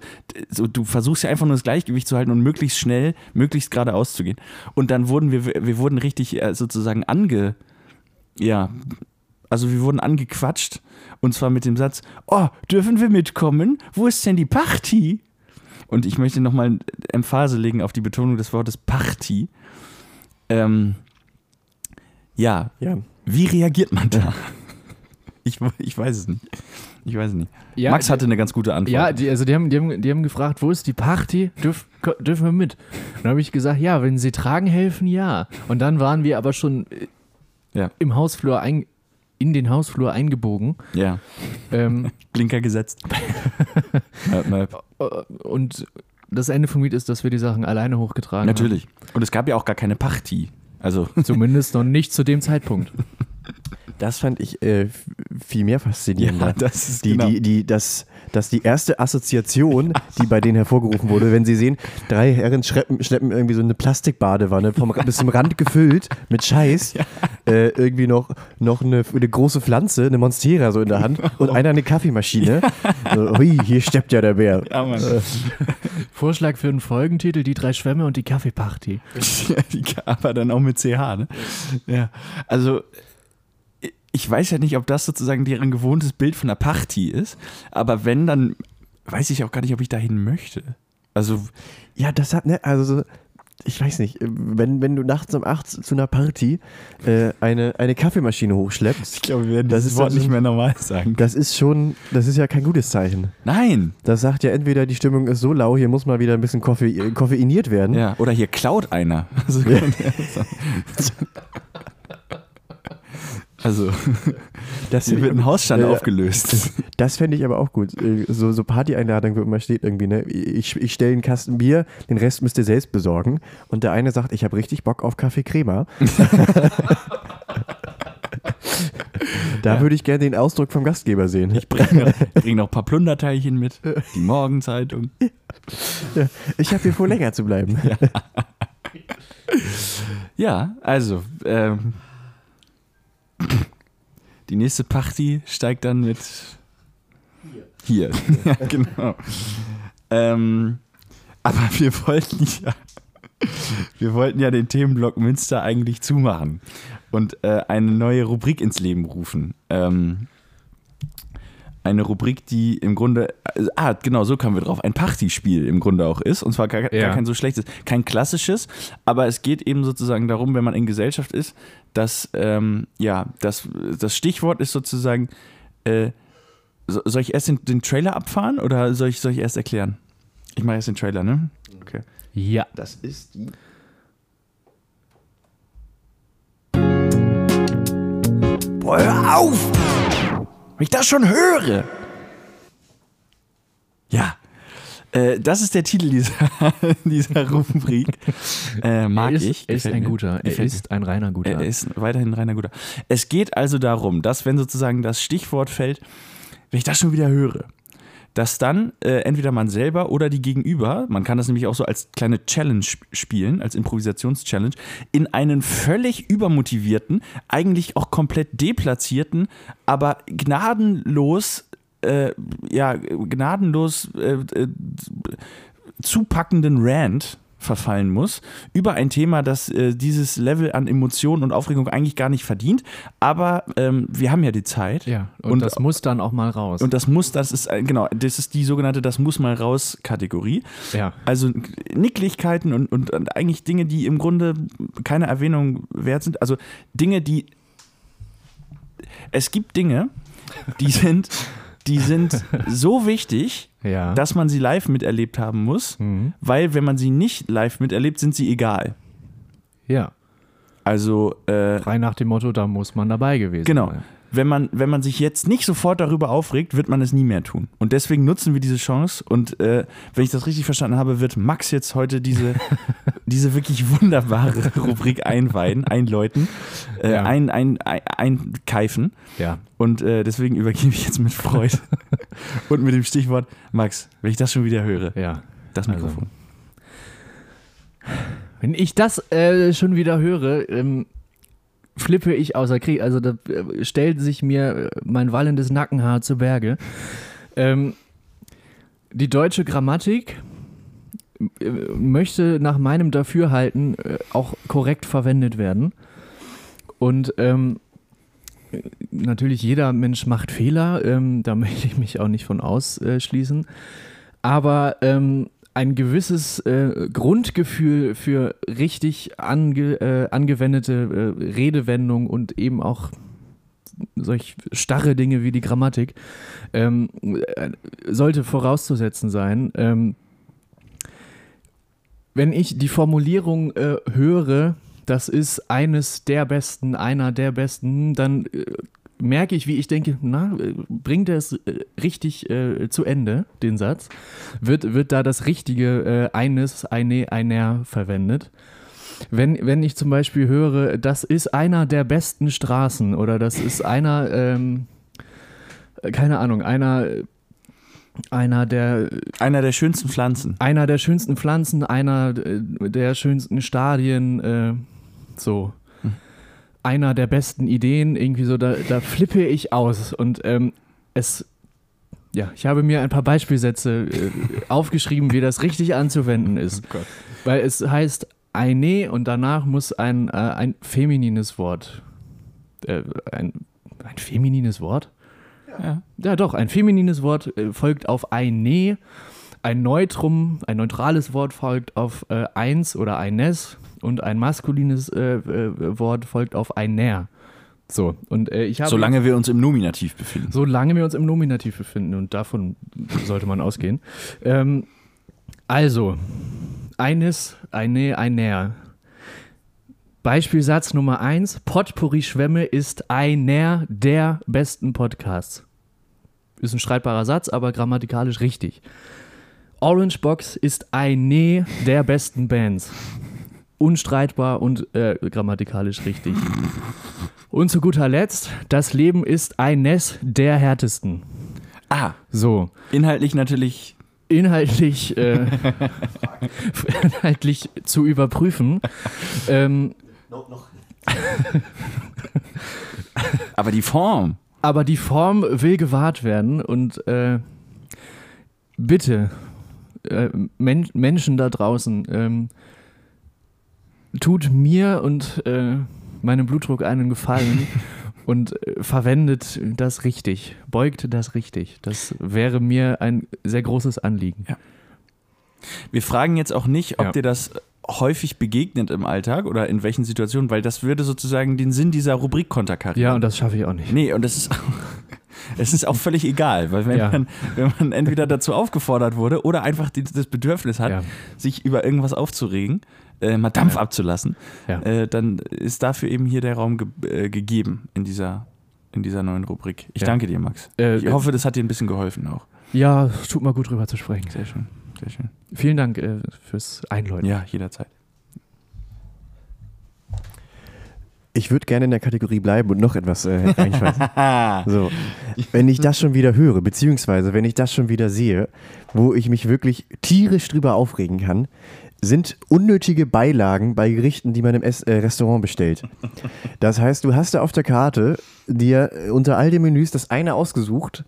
so, du versuchst ja einfach nur das Gleichgewicht zu halten und möglichst schnell, möglichst geradeaus zu gehen. Und dann wurden wir, wir wurden richtig äh, sozusagen ange, ja, also wir wurden angequatscht und zwar mit dem Satz, oh, dürfen wir mitkommen? Wo ist denn die Party? Und ich möchte nochmal Emphase legen auf die Betonung des Wortes Party. Ähm, ja, Ja. wie reagiert man da? Ich, ich weiß es nicht. Ich weiß es nicht. Ja, Max hatte eine ganz gute Antwort. Ja, die, also die haben, die, haben, die haben gefragt, wo ist die Party? Dürf, dürfen wir mit? Und dann habe ich gesagt, ja, wenn sie tragen helfen, ja. Und dann waren wir aber schon äh, Ja. im Hausflur ein, in den Hausflur eingebogen. ja. Ähm, Blinker gesetzt. Und das Ende vom Lied ist, dass wir die Sachen alleine hochgetragen Natürlich. Und es gab ja auch gar keine Party. Also, haben. Zumindest noch nicht zu dem Zeitpunkt. Das fand ich äh, viel mehr faszinierender. Ja, das ist die, genau. die, die, das, dass die erste Assoziation, die bei denen hervorgerufen wurde, wenn sie sehen, drei Herren schleppen, schleppen irgendwie so eine Plastikbadewanne vom, bis zum Rand gefüllt mit Scheiß, äh, irgendwie noch, noch eine, eine große Pflanze, eine Monstera so in der Hand und einer eine Kaffeemaschine. So, hui, hier steppt ja der Bär. ja, Mann. Vorschlag für einen Folgentitel: Die drei Schwämme und die Kaffeeparty. die aber dann auch mit CH, ne? Ja. Also, ich weiß ja nicht, ob das sozusagen deren gewohntes Bild von einer Party ist, aber wenn, dann weiß ich auch gar nicht, ob ich dahin möchte. Also, Ja, das hat, ne, also so, ich weiß nicht, wenn, wenn du nachts um 8 zu einer Party äh, eine, eine Kaffeemaschine hochschleppst, ich glaube, wir werden Das das ist Wort dann so- nicht mehr normal sagen. das ist schon, das ist ja kein gutes Zeichen. Nein! Das sagt ja entweder, die Stimmung ist so lau, hier muss mal wieder ein bisschen koffe, koffeiniert werden. Ja, oder hier klaut einer. Also, also Das, hier wird ein Hausstand äh, aufgelöst. Das fände ich aber auch gut. Äh, So, so Party-Einladung, wo immer steht irgendwie, ne? Ich, ich stelle einen Kasten Bier, den Rest müsst ihr selbst besorgen. Und der eine sagt, ich habe richtig Bock auf Kaffee Crema. da würde ich gerne den Ausdruck vom Gastgeber sehen. Ich bringe noch, bring noch ein paar Plunderteilchen mit. Die Morgenzeitung. Ich habe hier vor, länger zu bleiben. Ja, also, ähm, die nächste Party steigt dann mit hier. ja, genau. Ähm, aber wir wollten ja, wir wollten ja den Themenblock Münster eigentlich zumachen und äh, eine neue Rubrik ins Leben rufen. Ähm, eine Rubrik, die im Grunde, äh, ah, genau, so kamen wir drauf, ein Partyspiel im Grunde auch ist. Und zwar gar, gar Ja. kein so schlechtes, kein klassisches, aber es geht eben sozusagen darum, wenn man in Gesellschaft ist, dass, ähm, ja, das, das Stichwort ist sozusagen, äh, so, soll ich erst den, den Trailer abfahren oder soll ich, soll ich erst erklären? Ich mache erst den Trailer, ne? Okay. Ja. Das ist die. Boah, hör auf! Wenn ich das schon höre! Ja. Äh, das ist der Titel dieser, dieser Rubrik. Äh, mag er ist, ich. Er ist ein guter. Er ist ein reiner guter. Er ist weiterhin ein reiner Guter. Es geht also darum, dass wenn sozusagen das Stichwort fällt, wenn ich das schon wieder höre, dass dann äh, entweder man selber oder die Gegenüber, man kann das nämlich auch so als kleine Challenge sp- spielen, als Improvisationschallenge, in einen völlig übermotivierten, eigentlich auch komplett deplatzierten, aber gnadenlos äh, ja, gnadenlos äh, äh, zupackenden Rant verfallen muss über ein Thema, das äh, dieses Level an Emotionen und Aufregung eigentlich gar nicht verdient. Aber ähm, wir haben ja die Zeit. Ja, und, Und- das muss dann auch mal raus. Und das muss, das ist, äh, genau, das ist die sogenannte Das muss mal raus Kategorie. ja. Also Nicklichkeiten und, und, und eigentlich Dinge, die im Grunde keine Erwähnung wert sind. Also Dinge, die. Es gibt Dinge, die sind, die sind so wichtig, Ja. dass man sie live miterlebt haben muss, Mhm. weil wenn man sie nicht live miterlebt, sind sie egal. ja. Also äh, Frei nach dem Motto, da muss man dabei gewesen Genau. sein. Wenn man, wenn man sich jetzt nicht sofort darüber aufregt, wird man es nie mehr tun. Und deswegen nutzen wir diese Chance. Und äh, wenn ich das richtig verstanden habe, wird Max jetzt heute diese, diese wirklich wunderbare Rubrik einweihen, einläuten, äh, Ja. ein, ein, ein, einkeifen. Ja. Und äh, deswegen übergebe ich jetzt mit Freude und mit dem Stichwort Max, wenn ich das schon wieder höre, Ja. das Also. Mikrofon. Wenn ich das äh, schon wieder höre, ähm, flippe ich außer Krieg. Also da äh, stellt sich mir äh, mein wallendes Nackenhaar zu Berge. Ähm, die deutsche Grammatik äh, möchte nach meinem Dafürhalten auch korrekt verwendet werden. Und ähm, natürlich jeder Mensch macht Fehler, ähm, da möchte ich mich auch nicht von ausschließen. Aber ähm, ein gewisses äh, Grundgefühl für richtig ange, äh, angewendete äh, Redewendung und eben auch solch starre Dinge wie die Grammatik ähm, äh, sollte vorauszusetzen sein. Ähm, wenn ich die Formulierung äh, höre, das ist eines der besten, einer der besten, dann äh, merke ich, wie ich denke, na, bringt er es äh, richtig äh, zu Ende, den Satz? Wird, wird da das richtige äh, eines, eine, einer verwendet? Wenn, wenn ich zum Beispiel höre, das ist einer der besten Straßen oder das ist einer, ähm, äh, keine Ahnung, einer, einer der Einer der schönsten Pflanzen. einer der schönsten Pflanzen, einer äh, der schönsten Stadien, äh, so. Einer der besten Ideen, irgendwie so, da, da flippe ich aus. Und ähm, es, ja, ich habe mir ein paar Beispielsätze äh, aufgeschrieben, wie das richtig anzuwenden ist. Gott. Weil es heißt eine und danach muss ein, äh, ein feminines Wort. Äh, ein, ein feminines Wort? Ja. Ja, doch, ein feminines Wort äh, folgt auf eine. Ein Neutrum, ein neutrales Wort folgt auf äh, eins oder eines und ein maskulines äh, äh, Wort folgt auf einer. So, und äh, ich habe. Solange wir uns im Nominativ befinden. Solange wir uns im Nominativ befinden und davon sollte man ausgehen. Ähm, also, eines, eine, einer. Beispielsatz Nummer eins: Potpourri Schwämme ist einer der besten Podcasts. Ist ein streitbarer Satz, aber grammatikalisch richtig. Orange Box ist eine der besten Bands. Unstreitbar und äh, grammatikalisch richtig. Und zu guter Letzt, das Leben ist eines der härtesten. Ah, So, inhaltlich natürlich inhaltlich, äh, inhaltlich zu überprüfen. Ähm, Aber die Form. aber die Form will gewahrt werden und äh, bitte, äh, Men Menschen da draußen, ähm, tut mir und äh, meinem Blutdruck einen Gefallen und äh, verwendet das richtig, beugt das richtig. Das wäre mir ein sehr großes Anliegen. Wir fragen jetzt auch nicht, ob Ja. dir das häufig begegnet im Alltag oder in welchen Situationen, weil das würde sozusagen den Sinn dieser Rubrik konterkarieren. Ja, und das schaffe ich auch nicht. Nee, und das ist, es ist auch völlig egal, weil wenn, Ja. man, wenn man entweder dazu aufgefordert wurde oder einfach die, das Bedürfnis hat, Ja. sich über irgendwas aufzuregen, äh, mal Dampf Ja. abzulassen, Ja. äh, dann ist dafür eben hier der Raum ge äh, gegeben in dieser, in dieser neuen Rubrik. Ich Ja. danke dir, Max. Äh, Ich hoffe, das hat dir ein bisschen geholfen auch. Ja, tut mal gut drüber zu sprechen. Sehr schön, sehr schön. Vielen Dank äh, fürs Einläuten. Ja, jederzeit. Ich würde gerne in der Kategorie bleiben und noch etwas äh, reinschmeißen. so, wenn ich das schon wieder höre, beziehungsweise wenn ich das schon wieder sehe, wo ich mich wirklich tierisch drüber aufregen kann, sind unnötige Beilagen bei Gerichten, die man im Ess äh, Restaurant bestellt. Das heißt, du hast da auf der Karte dir äh, unter all den Menüs das eine ausgesucht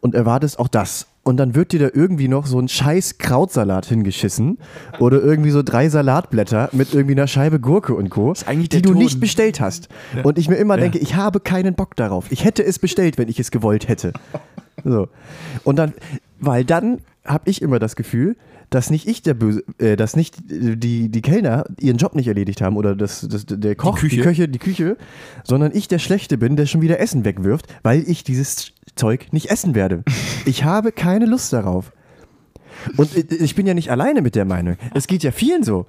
und erwartest auch das. Und dann wird dir da irgendwie noch so ein scheiß Krautsalat hingeschissen oder irgendwie so drei Salatblätter mit irgendwie einer Scheibe Gurke und Co., die du Ton. nicht bestellt hast. Und ich mir immer denke, ich habe keinen Bock darauf. Ich hätte es bestellt, wenn ich es gewollt hätte. So. Und dann, weil dann habe ich immer das Gefühl, dass nicht ich der Böse, äh, dass nicht die, die Kellner ihren Job nicht erledigt haben oder das, das, der Koch, die, Küche. Köche, die Küche, sondern ich der Schlechte bin, der schon wieder Essen wegwirft, weil ich dieses Zeug nicht essen werde. Ich habe keine Lust darauf. Und ich- ich bin ja nicht alleine mit der Meinung. Es geht ja vielen so.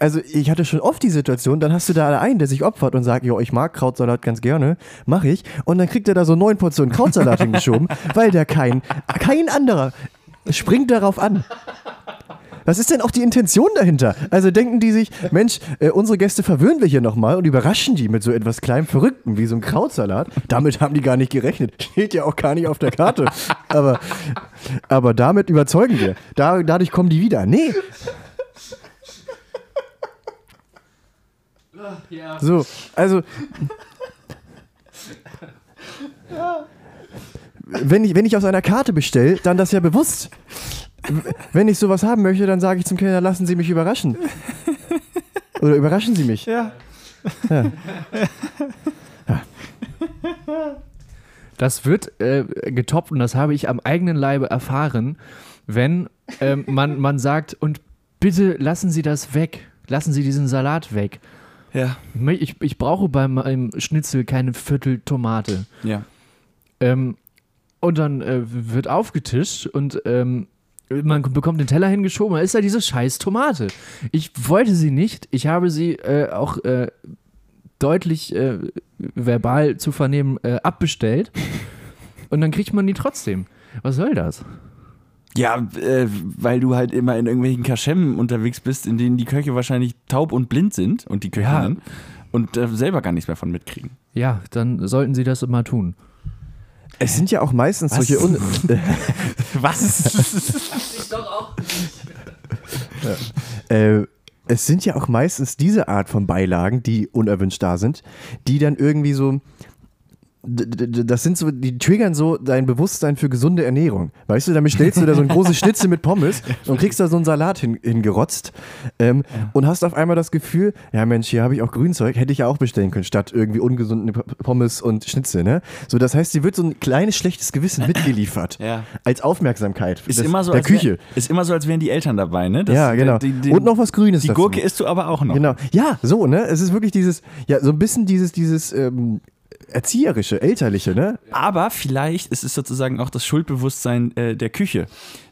Also ich hatte schon oft die Situation, dann hast du da einen, der sich opfert und sagt, jo, ich mag Krautsalat ganz gerne, mache ich. Und dann kriegt er da so neun Portionen Krautsalat hingeschoben, weil der kein, kein anderer springt darauf an. Was ist denn auch die Intention dahinter? Also denken die sich, Mensch, äh, unsere Gäste verwöhnen wir hier nochmal und überraschen die mit so etwas kleinem Verrückten wie so einem Krautsalat. Damit haben die gar nicht gerechnet. Steht ja auch gar nicht auf der Karte. Aber, aber damit überzeugen wir. Da, dadurch kommen die wieder. Nee, So, also. Wenn ich, wenn ich aus einer Karte bestelle, dann das ja bewusst. Wenn ich sowas haben möchte, dann sage ich zum Kellner, lassen Sie mich überraschen. Oder überraschen Sie mich. Ja. Das wird äh, getoppt und das habe ich am eigenen Leibe erfahren, wenn ähm, man, man sagt, und bitte lassen Sie das weg. Lassen Sie diesen Salat weg. Ja. Ich, ich brauche bei meinem Schnitzel keine Viertel Tomate. Ja. Ähm, und dann äh, wird aufgetischt und ähm, man bekommt den Teller hingeschoben, da ist da diese scheiß Tomate. Ich wollte sie nicht, ich habe sie äh, auch äh, deutlich äh, verbal zu vernehmen äh, abbestellt und dann kriegt man die trotzdem. Was soll das? Ja, äh, weil du halt immer in irgendwelchen Kaschemmen unterwegs bist, in denen die Köche wahrscheinlich taub und blind sind und die Köchinnen und äh, selber gar nichts mehr von mitkriegen. Ja, dann sollten sie das immer tun. Es sind ja auch meistens solche. Un Was? äh, es sind ja auch meistens diese Art von Beilagen, die unerwünscht da sind, die dann irgendwie so. Das sind so, die triggern so dein Bewusstsein für gesunde Ernährung. Weißt du, damit stellst du da so ein großes Schnitzel mit Pommes und kriegst da so einen Salat hin, hingerotzt ähm, und hast auf einmal das Gefühl, ja Mensch, hier habe ich auch Grünzeug, hätte ich ja auch bestellen können, statt irgendwie ungesunde P- Pommes und Schnitzel. Ne? So, das heißt, dir wird so ein kleines schlechtes Gewissen mitgeliefert. Ja. Als Aufmerksamkeit Ist des- immer so, der als wär- Küche. ist immer so, als wären die Eltern dabei, ne? Das- ja, genau. Die, die, und noch was Grünes Die dazu. Gurke isst du aber auch noch. Genau. Ja, so, ne? Es ist wirklich dieses, ja, so ein bisschen dieses, dieses ähm, erzieherische, elterliche, ne? Aber vielleicht ist es sozusagen auch das Schuldbewusstsein äh, der Küche,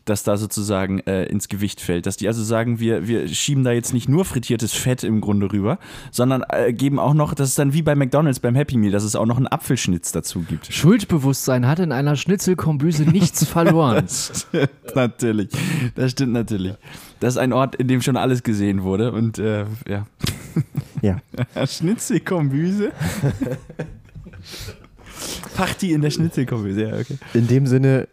das da sozusagen äh, ins Gewicht fällt. Dass die also sagen, wir, wir schieben da jetzt nicht nur frittiertes Fett im Grunde rüber, sondern äh, geben auch noch, das ist dann wie bei McDonalds beim Happy Meal, dass es auch noch einen Apfelschnitz dazu gibt. Schuldbewusstsein hat in einer Schnitzelkombüse nichts verloren. Das stimmt natürlich. Das stimmt natürlich. Das ist ein Ort, in dem schon alles gesehen wurde. Und äh, ja. Ja. Schnitzelkombüse. Party in der Schnitzelkombüse, ja, okay. In dem Sinne,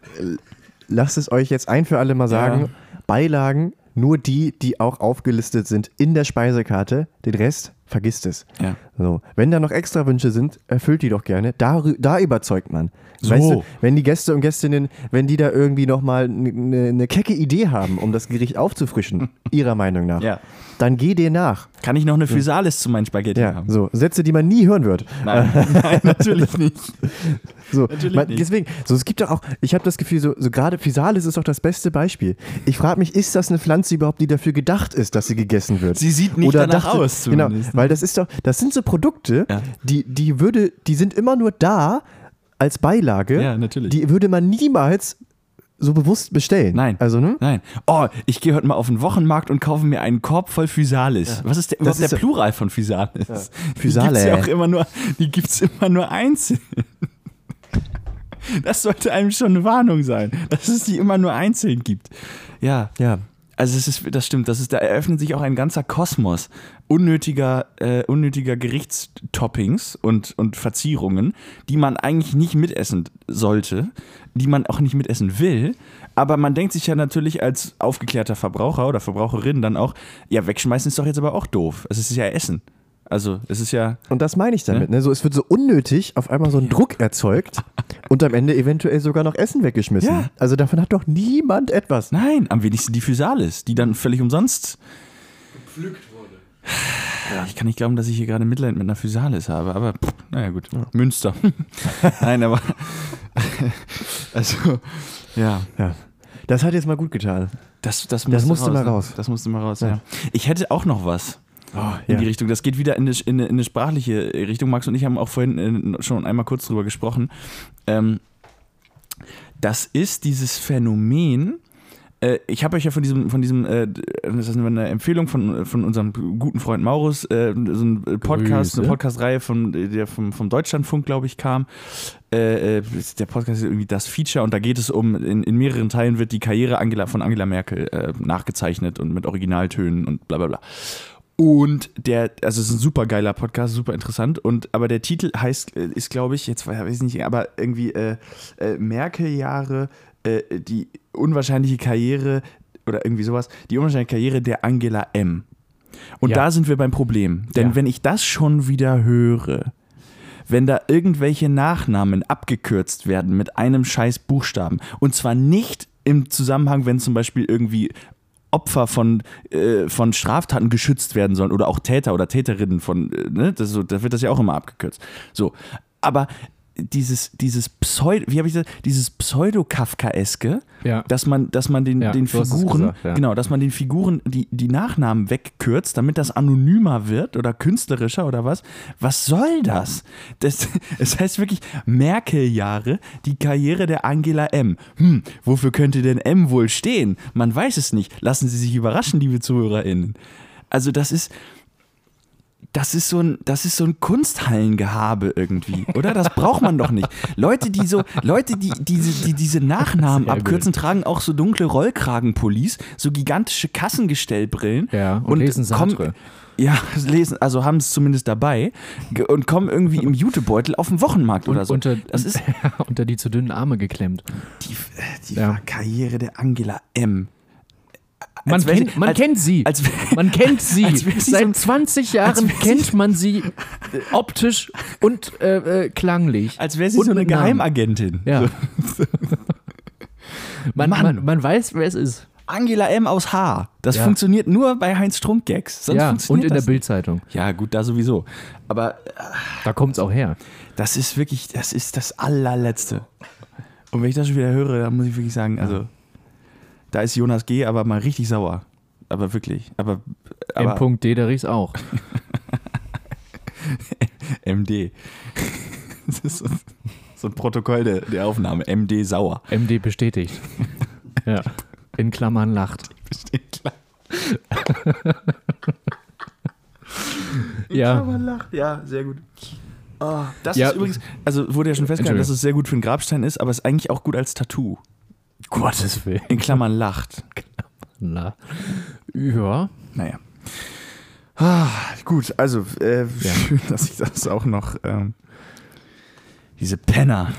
lasst es euch jetzt ein für alle mal sagen: Ja. Beilagen, nur die, die auch aufgelistet sind in der Speisekarte. Den Rest, vergisst es. Ja. So. Wenn da noch extra Wünsche sind, erfüllt die doch gerne. Da, da überzeugt man. So. Weißt du, wenn die Gäste und Gästinnen, wenn die da irgendwie nochmal eine eine kecke Idee haben, um das Gericht aufzufrischen, ihrer Meinung nach, Ja. dann geh dir nach. Kann ich noch eine Physalis zu meinen Spaghetti Ja, haben? so. Sätze, die man nie hören wird. Nein, nein, natürlich nicht. So, Natürlich man, nicht. deswegen, so es gibt doch auch, ich habe das Gefühl, so, so gerade Physalis ist doch das beste Beispiel. Ich frage mich, ist das eine Pflanze überhaupt, die dafür gedacht ist, dass sie gegessen wird? Sie sieht nicht danach aus, Genau, zumindest. Weil das ist doch, das sind so Produkte, Ja. die, die würde, die sind immer nur da als Beilage. Ja, natürlich. Die würde man niemals so bewusst bestellen. Nein. Also, ne? Nein. Oh, ich gehe heute mal auf den Wochenmarkt und kaufe mir einen Korb voll Physalis. Was ist der, überhaupt ist der ja- Plural von Physalis? Die Physale. gibt's ja auch immer nur, die gibt's immer nur einzeln. Das sollte einem schon eine Warnung sein, dass es die immer nur einzeln gibt. Ja. Ja. Also es ist, das stimmt, das ist, da eröffnet sich auch ein ganzer Kosmos unnötiger, äh, unnötiger Gerichtstoppings und, und Verzierungen, die man eigentlich nicht mitessen sollte, die man auch nicht mitessen will. Aber man denkt sich ja natürlich als aufgeklärter Verbraucher oder Verbraucherin dann auch, ja, wegschmeißen ist doch jetzt aber auch doof. Es ist ja Essen. Also es ist ja, Und das meine ich damit. Ne? So, es wird so unnötig auf einmal so ein Druck erzeugt Und am Ende eventuell sogar noch Essen weggeschmissen. Ja. Also davon hat doch niemand etwas. Nein, am wenigsten die Physalis, die dann völlig umsonst. Gepflückt. Ja. Ich kann nicht glauben, dass ich hier gerade Mitleid mit einer Physalis habe, aber pff, naja, gut. Münster. Nein, aber. also, ja. Ja. Das hat jetzt mal gut getan. Das, das, Das musste mal ne? raus. Das musste mal raus, ja. Ja. Ich hätte auch noch was Oh, in die Richtung. Das geht wieder in eine, in, eine, in eine sprachliche Richtung. Max und ich haben auch vorhin äh, schon einmal kurz drüber gesprochen. Ähm, das ist dieses Phänomen. Äh, ich habe euch ja von diesem, von diesem, äh, das ist eine Empfehlung von, von unserem guten Freund Maurus, äh, so ein Podcast, Grüße. eine Podcast-Reihe von der vom, vom Deutschlandfunk, glaube ich, kam. Äh, äh, der Podcast ist irgendwie das Feature und da geht es um, in, in mehreren Teilen wird die Karriere Angela, von Angela Merkel äh, nachgezeichnet und mit Originaltönen und bla bla bla. Und der, also es ist ein super geiler Podcast, super interessant. Und aber der Titel heißt, äh, ist, glaube ich, jetzt weiß ich nicht, aber irgendwie äh, äh, Merkel-Jahre, äh, die unwahrscheinliche Karriere oder irgendwie sowas, die unwahrscheinliche Karriere der Angela M. Und Ja. da sind wir beim Problem. Denn Ja. wenn ich das schon wieder höre, wenn da irgendwelche Nachnamen abgekürzt werden mit einem scheiß Buchstaben und zwar nicht im Zusammenhang, wenn zum Beispiel irgendwie Opfer von, äh, von Straftaten geschützt werden sollen oder auch Täter oder Täterinnen von, äh, ne, das so, da wird das ja auch immer abgekürzt. So, aber dieses, dieses Pseudo, wie habe ich das, dieses Pseudo-Kafkaeske, Ja. dass man, dass man den, Ja, den Figuren, gesagt, ja. genau, dass man den Figuren die, die Nachnamen wegkürzt, damit das anonymer wird oder künstlerischer oder was. Was soll das? Das, es heißt wirklich Merkel-Jahre, die Karriere der Angela M. Hm, wofür könnte denn M wohl stehen? Man weiß es nicht. Lassen Sie sich überraschen, liebe ZuhörerInnen. Also das ist, das ist so ein, das ist so ein Kunsthallengehabe irgendwie, oder? Das braucht man doch nicht. Leute, die so, Leute, die diese, die diese Nachnamen Sehr abkürzen, tragen auch so dunkle Rollkragenpullis, so gigantische Kassengestellbrillen. Ja, und lesen Sartre. Ja, lesen, also haben es zumindest dabei und kommen irgendwie im Jutebeutel auf den Wochenmarkt oder so. unter, das ist unter die zu dünnen Arme geklemmt. die, die Ja. Karriere der Angela M. Man, kennt, sie- man als- kennt sie. als man kennt sie. so Seit ein- 20 Jahren kennt man sie äh, optisch und äh, äh, klanglich. Als wäre sie Und so eine. Geheimagentin. Ja. So. Man, man, man weiß, wer es ist. Angela M aus H. Das Ja. funktioniert nur bei Heinz Strunk Gags. Sonst ja, und in der. Bildzeitung. Ja, gut, da sowieso. Aber Da kommt es auch her. das ist wirklich, das ist das allerletzte. Und wenn ich das schon wieder höre, dann muss ich wirklich sagen, also da ist Jonas G. aber mal richtig sauer. Aber wirklich. Aber, aber M. Punkt Dederichs auch. MD. Das ist so, so ein Protokoll der, der Aufnahme. MD sauer. MD bestätigt. ja. In Klammern lacht. Steht klar. Ja. Man lacht. Ja, sehr gut. Oh, das Ja. ist übrigens, also wurde ja schon festgehalten, dass es sehr gut für einen Grabstein ist, aber es ist eigentlich auch gut als Tattoo. Gottes Willen. In Klammern lacht. Na. Ja. Naja. Ah, gut, also äh, Ja. schön, dass ich das auch noch. Ähm, diese Penner.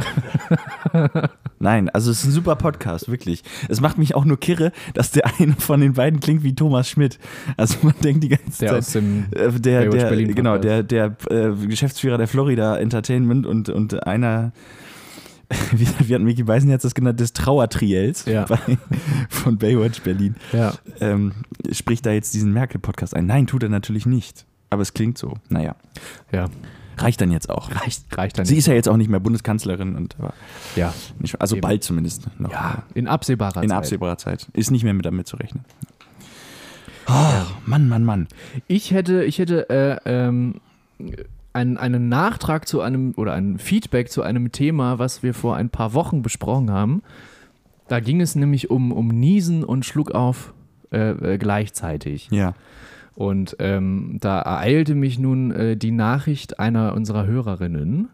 Nein, also es ist ein super Podcast, wirklich. Es macht mich auch nur kirre, dass der eine von den beiden klingt wie Thomas Schmidt. Also man denkt die ganze Der Zeit. aus dem Äh, der, der, Berlin genau, der, der äh, Geschäftsführer der Florida Entertainment und, und einer, wie, wie hat Micky Beisen jetzt das genannt, des Trauertriels Ja. bei, von Baywatch Berlin, Ja. ähm, spricht da jetzt diesen Merkel-Podcast ein. Nein, tut er natürlich nicht. Aber es klingt so. Naja, Ja. reicht dann jetzt auch. Reicht, reicht dann Sie ist ja jetzt auch nicht mehr Bundeskanzlerin und Ja. nicht, also Eben. bald zumindest noch. Ja. In absehbarer in Zeit. absehbarer Zeit. Ist nicht mehr mit damit zu rechnen. Oh, Mann, Mann, Mann. Ich hätte, ich hätte äh, ähm, einen, einen Nachtrag zu einem oder ein Feedback zu einem Thema, was wir vor ein paar Wochen besprochen haben. Da ging es nämlich um, um Niesen und Schluckauf äh, äh, gleichzeitig. Ja. Und ähm, da ereilte mich nun äh, die Nachricht einer unserer Hörerinnen.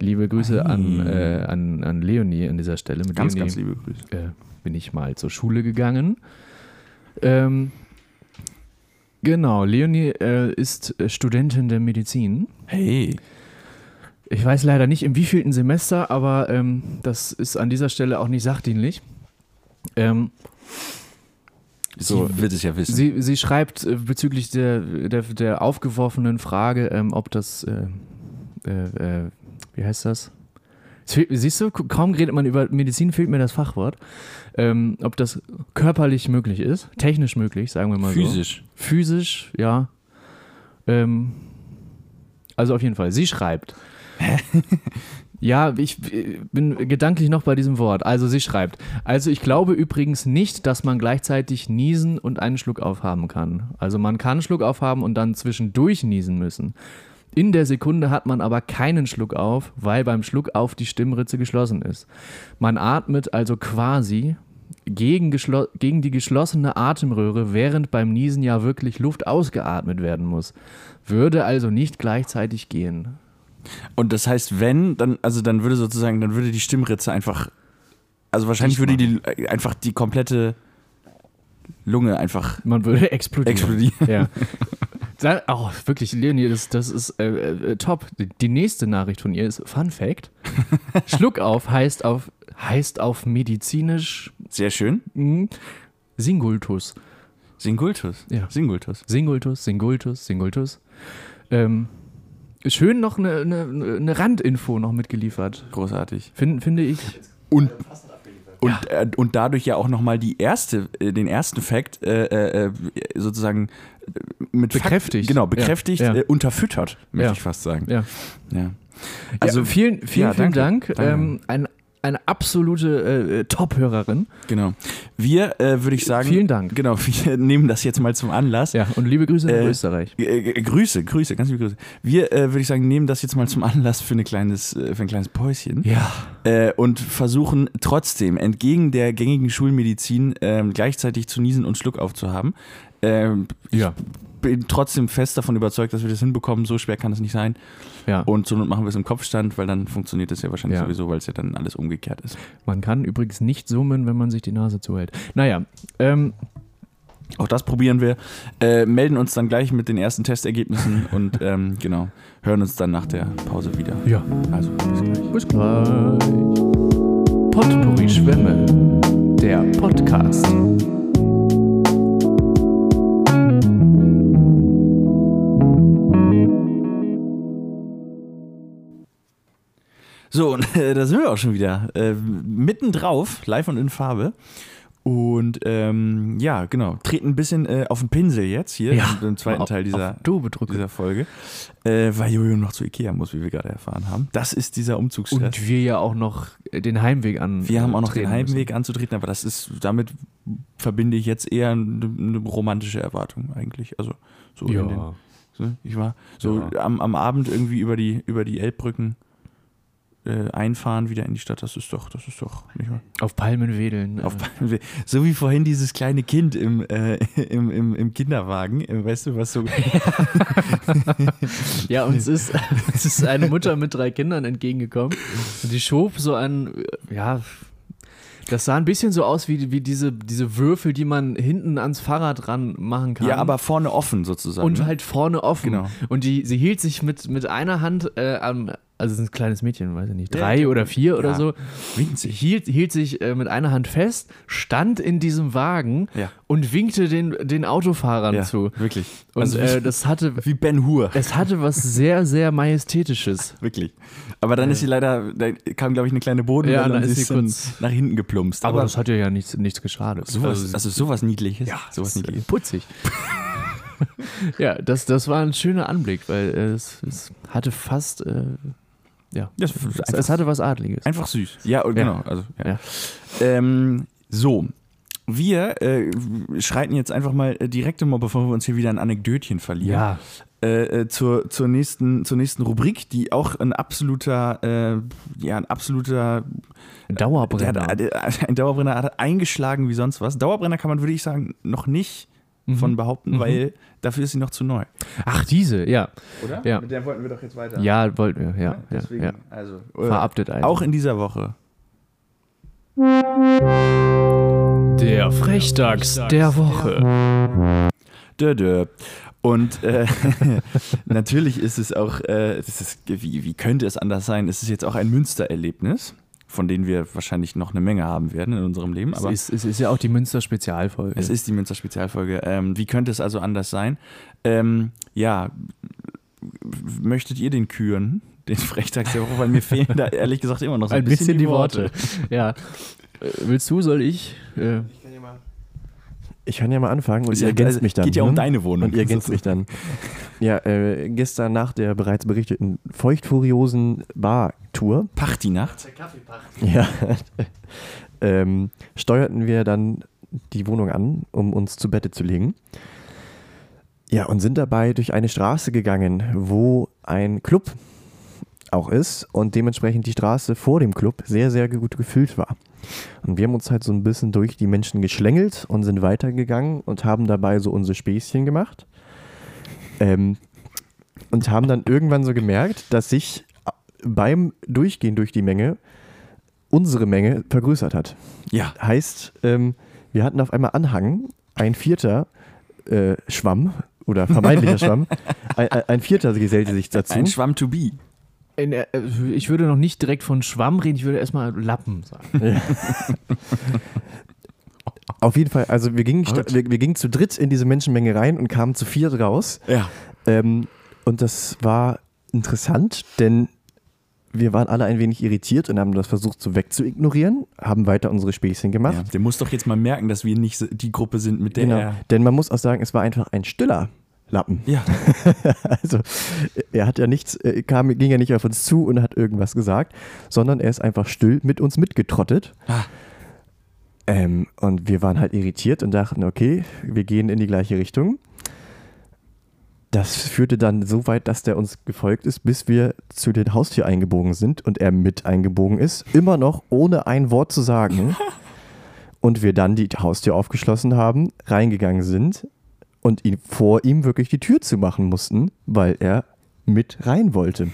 Liebe Grüße an, äh, an, an Leonie an dieser Stelle. Mit Ganz, Leonie, ganz liebe Grüße. äh, bin ich mal zur Schule gegangen. Ähm, genau, Leonie äh, ist äh, Studentin der Medizin. Hey. Ich weiß leider nicht im wievielten Semester, aber ähm, das ist an dieser Stelle auch nicht sachdienlich. Ähm, So wird es ja wissen. sie, sie schreibt äh, bezüglich der, der, der aufgeworfenen Frage, ähm, ob das, äh, äh, äh, wie heißt das? Siehst du, kaum redet man über Medizin, fehlt mir das Fachwort. Ähm, ob das körperlich möglich ist, technisch möglich, sagen wir mal so. Physisch. Physisch, ja. Ähm, also auf jeden Fall. Sie schreibt. ja, ich bin gedanklich noch bei diesem Wort. Also sie schreibt. Also ich glaube übrigens nicht, dass man gleichzeitig niesen und einen Schluck aufhaben kann. Also man kann einen Schluck aufhaben und dann zwischendurch niesen müssen. In der Sekunde hat man aber keinen Schluck auf, weil beim Schluck auf die Stimmritze geschlossen ist. Man atmet also quasi gegen, gegen die geschlossene Atemröhre, während beim Niesen ja wirklich Luft ausgeatmet werden muss. Würde also nicht gleichzeitig gehen. Und das heißt, wenn, dann, also dann würde sozusagen, dann würde die Stimmritze einfach, also wahrscheinlich würde die äh, einfach die komplette Lunge einfach Man würde explodieren. explodieren. Ja. Oh, wirklich, Leonie, das, das ist äh, äh, top. Die- nächste Nachricht von ihr ist Fun Fact. Schluck auf heißt auf, heißt auf medizinisch Sehr schön. mh, Singultus. Singultus. Ja. Singultus. Singultus, Singultus, Singultus. Ähm, schön noch eine, eine, eine Randinfo noch mitgeliefert. Großartig. Find, finde ich. Und, und, äh, und dadurch ja auch nochmal die erste, äh, den ersten Fact äh, äh, sozusagen äh, mit Fakt- Bekräftigt. genau, bekräftigt, Ja, ja. Äh, unterfüttert, möchte Ja. ich fast sagen. Ja. Ja. Also vielen, vielen, vielen. Dank. Ähm, ein, eine absolute äh, Top-Hörerin. genau. Wir, äh, würde ich sagen, Vielen Dank. Genau, wir nehmen das jetzt mal zum Anlass. Ja, und liebe Grüße nach Äh, Österreich. Äh, äh, Grüße, Grüße, ganz liebe Grüße. Wir, äh, würde ich sagen, nehmen das jetzt mal zum Anlass für, eine kleines, äh, für ein kleines Päuschen Ja. äh, und versuchen trotzdem, entgegen der gängigen Schulmedizin, ähm, gleichzeitig zu niesen und Schluck aufzuhaben. Ähm, Ja. bin trotzdem fest davon überzeugt, dass wir das hinbekommen. So schwer kann es nicht sein. Ja. Und Not machen wir es im Kopfstand, weil dann funktioniert es ja wahrscheinlich Ja. sowieso, weil es ja dann alles umgekehrt ist. Man kann übrigens nicht summen, wenn man sich die Nase zuhält. Naja, ähm, Auch das probieren wir. Äh, melden uns dann gleich mit den ersten Testergebnissen und ähm, genau, hören uns dann nach der Pause wieder. ja. Also bis gleich. Bis gleich. Potpourri Schwämme. Der Podcast. So, und äh, da sind wir auch schon wieder. Äh, mitten drauf, live und in Farbe. Und ähm, ja, genau, treten ein bisschen äh, auf den Pinsel jetzt hier Ja. im, im zweiten Teil dieser, Auf du bedrücke. dieser Folge, äh, weil Jojo noch zu Ikea muss, wie wir gerade erfahren haben. Das ist dieser Umzugsstress. Und wir ja auch noch den Heimweg an. wir haben auch noch den treten müssen. Heimweg anzutreten, aber das ist, damit verbinde ich jetzt eher eine, eine romantische Erwartung eigentlich. Also so in den, So, ich war so Ja. am, am Abend irgendwie über die, über die Elbbrücken äh, einfahren wieder in die Stadt, das ist doch, das ist doch nicht wahr? Auf Palmen wedeln. Auf, äh, so wie vorhin dieses kleine Kind im, äh, im, im, im Kinderwagen, äh, weißt du, was so. Ja, und es ist, es ist eine Mutter mit drei Kindern entgegengekommen. Und die schob so ein, äh, ja, das sah ein bisschen so aus wie, wie diese, diese Würfel, die man hinten ans Fahrrad ran machen kann. ja, aber vorne offen sozusagen. Und ne? halt vorne offen. Genau. Und die, sie hielt sich mit, mit einer Hand äh, am, also es ist ein kleines Mädchen, weiß ich nicht, drei ja. oder vier oder Ja. so. Sie hielt, hielt sich äh, mit einer Hand fest, stand in diesem Wagen Ja. und winkte den, den Autofahrern ja, zu. wirklich. Und Also äh, wie, das hatte, wie Ben Hur. es hatte was sehr, sehr Majestätisches. Wirklich. Aber dann ist sie leider, da kam, glaube ich, eine kleine Bodenwelle Ja, und dann ist sie kurz- nach hinten geplumpst. Aber, das hat ihr ja nichts, nichts geschadet. sowas, also sowas Niedliches. ja, sowas Niedliches. putzig. ja, das, das war ein schöner Anblick, weil äh, es, es hatte fast, äh, ja, Das es einfach, hatte was Adliges. einfach süß. Ja, genau. Also, ja. Ja. Ähm, so. Wir äh, schreiten jetzt einfach mal äh, direkt mal, bevor wir uns hier wieder ein Anekdötchen verlieren, Ja, äh, äh, zur, zur, nächsten, zur nächsten Rubrik, die auch ein absoluter, äh, ja, ein absoluter Der Dauerbrenner. hat, der, ein Dauerbrenner hat eingeschlagen wie sonst was. Dauerbrenner kann man, würde ich sagen, noch nicht von behaupten, Mhm. weil dafür ist sie noch zu neu. Ach, diese, ja. Oder? Ja. Mit der wollten wir doch jetzt weiter. Ja, wollten wir, ja. ja, Deswegen, ja. also. Verabtet Äh, auch in dieser Woche. der Frechdachs der Woche. Dö, dö. Und äh, natürlich ist es auch, äh, das ist, wie, wie könnte es anders sein? Es ist jetzt auch ein Münstererlebnis, von denen wir wahrscheinlich noch eine Menge haben werden in unserem Leben. Es Aber ist, es ist ja auch die Münster-Spezialfolge. Es ist die Münster Spezialfolge. Ähm, wie könnte es also anders sein? Ähm, ja, möchtet ihr den küren? Den Frechtags der Woche, weil mir fehlen da ehrlich gesagt immer noch so Ein bisschen die Worte. Ja. Äh, Willst du, soll ich? Äh, Ich kann ja mal anfangen und ihr ergänzt also, mich dann. Geht ja um ne? deine Wohnung. Und ihr ergänzt mich dann. Ja, äh, gestern nach der bereits berichteten feuchtfuriosen Bar-Tour Partynacht. ja, ähm, steuerten wir dann die Wohnung an, um uns zu Bette zu legen. Ja, und sind dabei durch eine Straße gegangen, wo ein Club auch ist und dementsprechend die Straße vor dem Club sehr, sehr gut gefüllt war. Und wir haben uns halt so ein bisschen durch die Menschen geschlängelt und sind weitergegangen und haben dabei so unsere Späßchen gemacht. Ähm, und haben dann irgendwann so gemerkt, dass sich beim Durchgehen durch die Menge unsere Menge vergrößert hat. Ja. Heißt, ähm, wir hatten auf einmal Anhang, ein vierter äh, Schwamm oder vermeintlicher Schwamm, ein, ein- vierter gesellte sich dazu. Ein Schwamm to be. in, äh, ich würde noch nicht direkt von Schwamm reden, ich würde erstmal Lappen sagen. Auf jeden Fall, also wir gingen, wir, wir gingen zu dritt in diese Menschenmenge rein und kamen zu viert raus. Ja. Ähm, und das war interessant, denn wir waren alle ein wenig irritiert und haben das versucht so wegzuignorieren, haben weiter unsere Späßchen gemacht. ja. Der muss doch jetzt mal merken, dass wir nicht die Gruppe sind, mit der Genau. er. Denn man muss auch sagen, es war einfach ein stiller Lappen. Ja. Also er hat ja nichts, äh, kam, ging ja nicht auf uns zu und hat irgendwas gesagt, sondern er ist einfach still mit uns mitgetrottet. Ah. Ähm, und wir waren halt irritiert und dachten, okay, wir gehen in die gleiche Richtung. Das führte dann so weit, dass der uns gefolgt ist, bis wir zu den Haustür eingebogen sind und er mit eingebogen ist, immer noch ohne ein Wort zu sagen. und wir dann die Haustür aufgeschlossen haben, reingegangen sind und ihn vor ihm wirklich die Tür zu machen mussten, weil er mit rein wollte.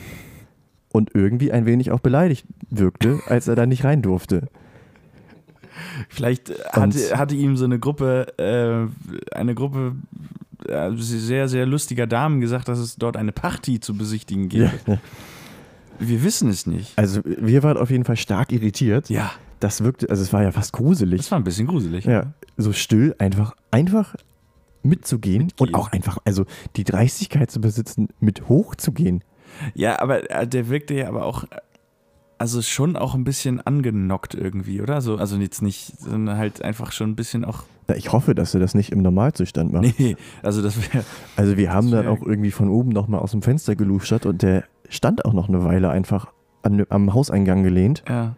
Und irgendwie ein wenig auch beleidigt wirkte, als er da nicht rein durfte. Vielleicht hatte, hatte ihm so eine Gruppe, äh, eine Gruppe sehr, sehr lustiger Damen gesagt, dass es dort eine Party zu besichtigen gibt. Ja. Wir wissen es nicht. Also wir waren auf jeden Fall stark irritiert. Ja, Das wirkte, also es war ja fast gruselig. das war ein bisschen gruselig. Ja, so still, einfach, einfach mitzugehen Mitgehen. und auch einfach, also die Dreistigkeit zu besitzen, mit hochzugehen. Ja, aber äh, der wirkte ja aber auch, äh, also schon auch ein bisschen angenockt irgendwie, oder? So, also jetzt nicht, sondern halt einfach schon ein bisschen auch. Na, ich hoffe, dass er das nicht im Normalzustand macht. Nee, also das wäre. Also wir haben dann auch irgendwie von oben nochmal aus dem Fenster geluschert und der stand auch noch eine Weile einfach an, am Hauseingang gelehnt. Ja,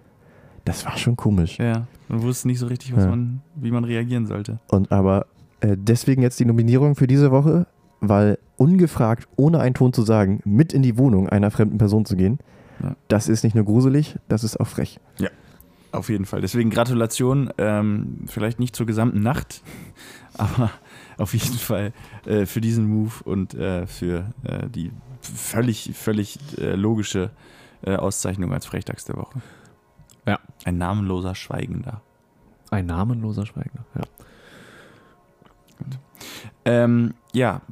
Das war schon komisch. ja. Man wusste nicht so richtig, was Ja. man, wie man reagieren sollte. Und aber äh, deswegen jetzt die Nominierung für diese Woche, weil ungefragt, ohne einen Ton zu sagen, mit in die Wohnung einer fremden Person zu gehen, Ja. das ist nicht nur gruselig, das ist auch frech. Auf jeden Fall. Deswegen Gratulation, ähm, vielleicht nicht zur gesamten Nacht, aber auf jeden Fall äh, für diesen Move und äh, für äh, die völlig, völlig äh, logische äh, Auszeichnung als Frechdachs der Woche. Ja. Ein namenloser Schweigender. Ein namenloser Schweigender. Ja. Ähm, ja,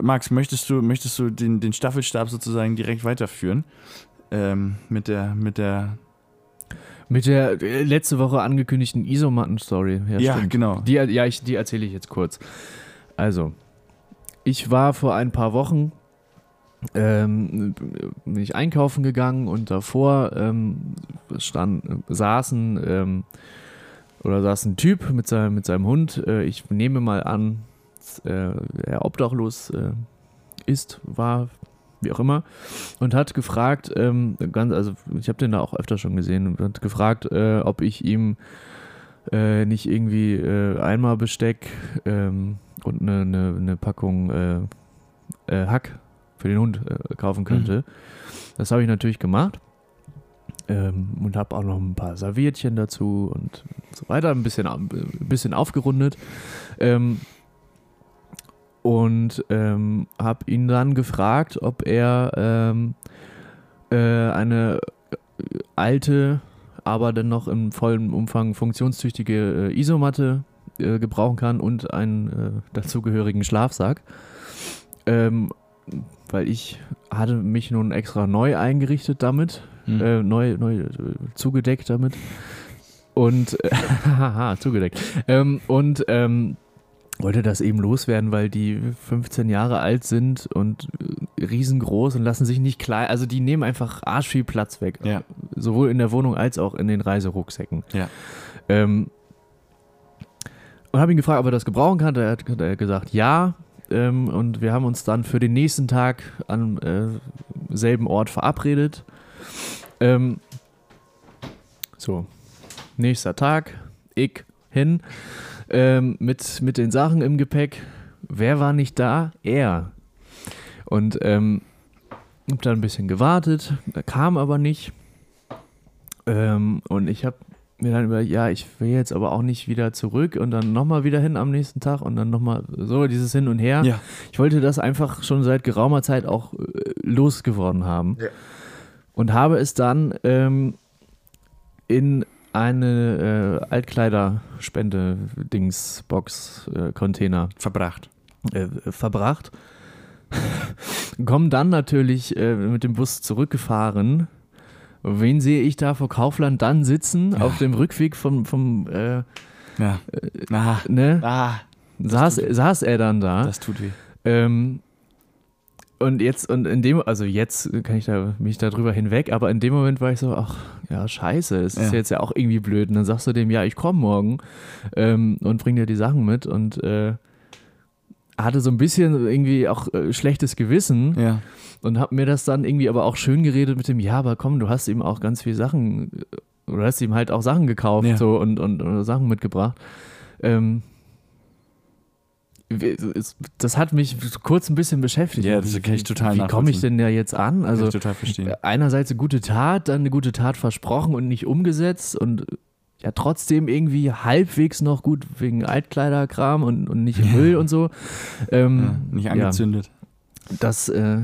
Max, möchtest du, möchtest du den, den Staffelstab sozusagen direkt weiterführen? Ähm, mit der, mit der. Mit der äh, letzte Woche angekündigten Isomatten-Story. Ja, stimmt. genau. Die, ja, ich, die erzähle ich jetzt kurz. Also, ich war vor ein paar Wochen ähm, bin ich einkaufen gegangen und davor ähm, stand, saßen ähm, oder saß ein Typ mit seinem, mit seinem Hund. Äh, ich nehme mal an, äh, er obdachlos äh, ist, war, wie auch immer, und hat gefragt, ähm, ganz, also ich habe den da auch öfter schon gesehen, und hat gefragt, äh, ob ich ihm äh, nicht irgendwie äh, einmal Besteck ähm, und eine, eine, eine Packung äh, äh, Hack für den Hund äh, kaufen könnte. Das habe ich natürlich gemacht. Ähm, und habe auch noch ein paar Serviettchen dazu und so weiter, ein bisschen, ein bisschen aufgerundet. Ähm, und ähm, habe ihn dann gefragt, ob er ähm, äh, eine alte, aber dennoch im vollen Umfang funktionstüchtige äh, Isomatte äh, gebrauchen kann und einen äh, dazugehörigen Schlafsack. Ähm, weil ich hatte mich nun extra neu eingerichtet damit, Hm. äh, neu, neu äh, zugedeckt damit. Und äh, haha, zugedeckt. Ähm, und ähm, wollte das eben loswerden, weil die 15 Jahre alt sind und äh, riesengroß und lassen sich nicht klein. Also die nehmen einfach arsch viel Platz weg. Ja. Sowohl in der Wohnung als auch in den Reiserucksäcken. Ja. Ähm, und habe ihn gefragt, ob er das gebrauchen kann. Er hat, hat er gesagt, ja. Ähm, und wir haben uns dann für den nächsten Tag am äh, selben Ort verabredet. Ähm, so, nächster Tag, ich hin ähm, mit, mit den Sachen im Gepäck. Wer war nicht da? Er. Und ähm, hab dann ein bisschen gewartet, er kam aber nicht. Ähm, und ich habe mir dann über, ja, ich will jetzt aber auch nicht wieder zurück und dann nochmal wieder hin am nächsten Tag und dann nochmal so dieses Hin und Her. Ja. Ich wollte das einfach schon seit geraumer Zeit auch äh, losgeworden haben. Ja. Und habe es dann ähm, in eine äh, Altkleiderspende-Dings-Box-Container Verbracht. äh, verbracht. Komm dann natürlich äh, mit dem Bus zurückgefahren. Wen sehe ich da vor Kaufland dann sitzen auf dem Rückweg vom, vom äh, Ja. Ah. ne? ah. saß, saß er dann da. Das tut weh. Ähm, und jetzt, und in dem, also jetzt kann ich da, mich da drüber hinweg, aber in dem Moment war ich so, ach, ja, scheiße, es ist Ja. jetzt ja auch irgendwie blöd. Und dann sagst du dem, ja, ich komme morgen ähm, und bring dir die Sachen mit und äh, hatte so ein bisschen irgendwie auch äh, schlechtes Gewissen Ja. und hab mir das dann irgendwie aber auch schön geredet mit dem, ja, aber komm, du hast ihm auch ganz viel Sachen, äh, oder hast ihm halt auch Sachen gekauft Ja. so und, und, und Sachen mitgebracht. Ähm, das hat mich kurz ein bisschen beschäftigt. Ja, das kann ich total Wie komme ich denn da jetzt an? Also, Also Kann ich total verstehen. einerseits eine gute Tat, dann eine gute Tat versprochen und nicht umgesetzt und ja trotzdem irgendwie halbwegs noch gut wegen Altkleiderkram und, und nicht im Ja. Müll und so. Ähm, Ja, nicht angezündet. das, äh,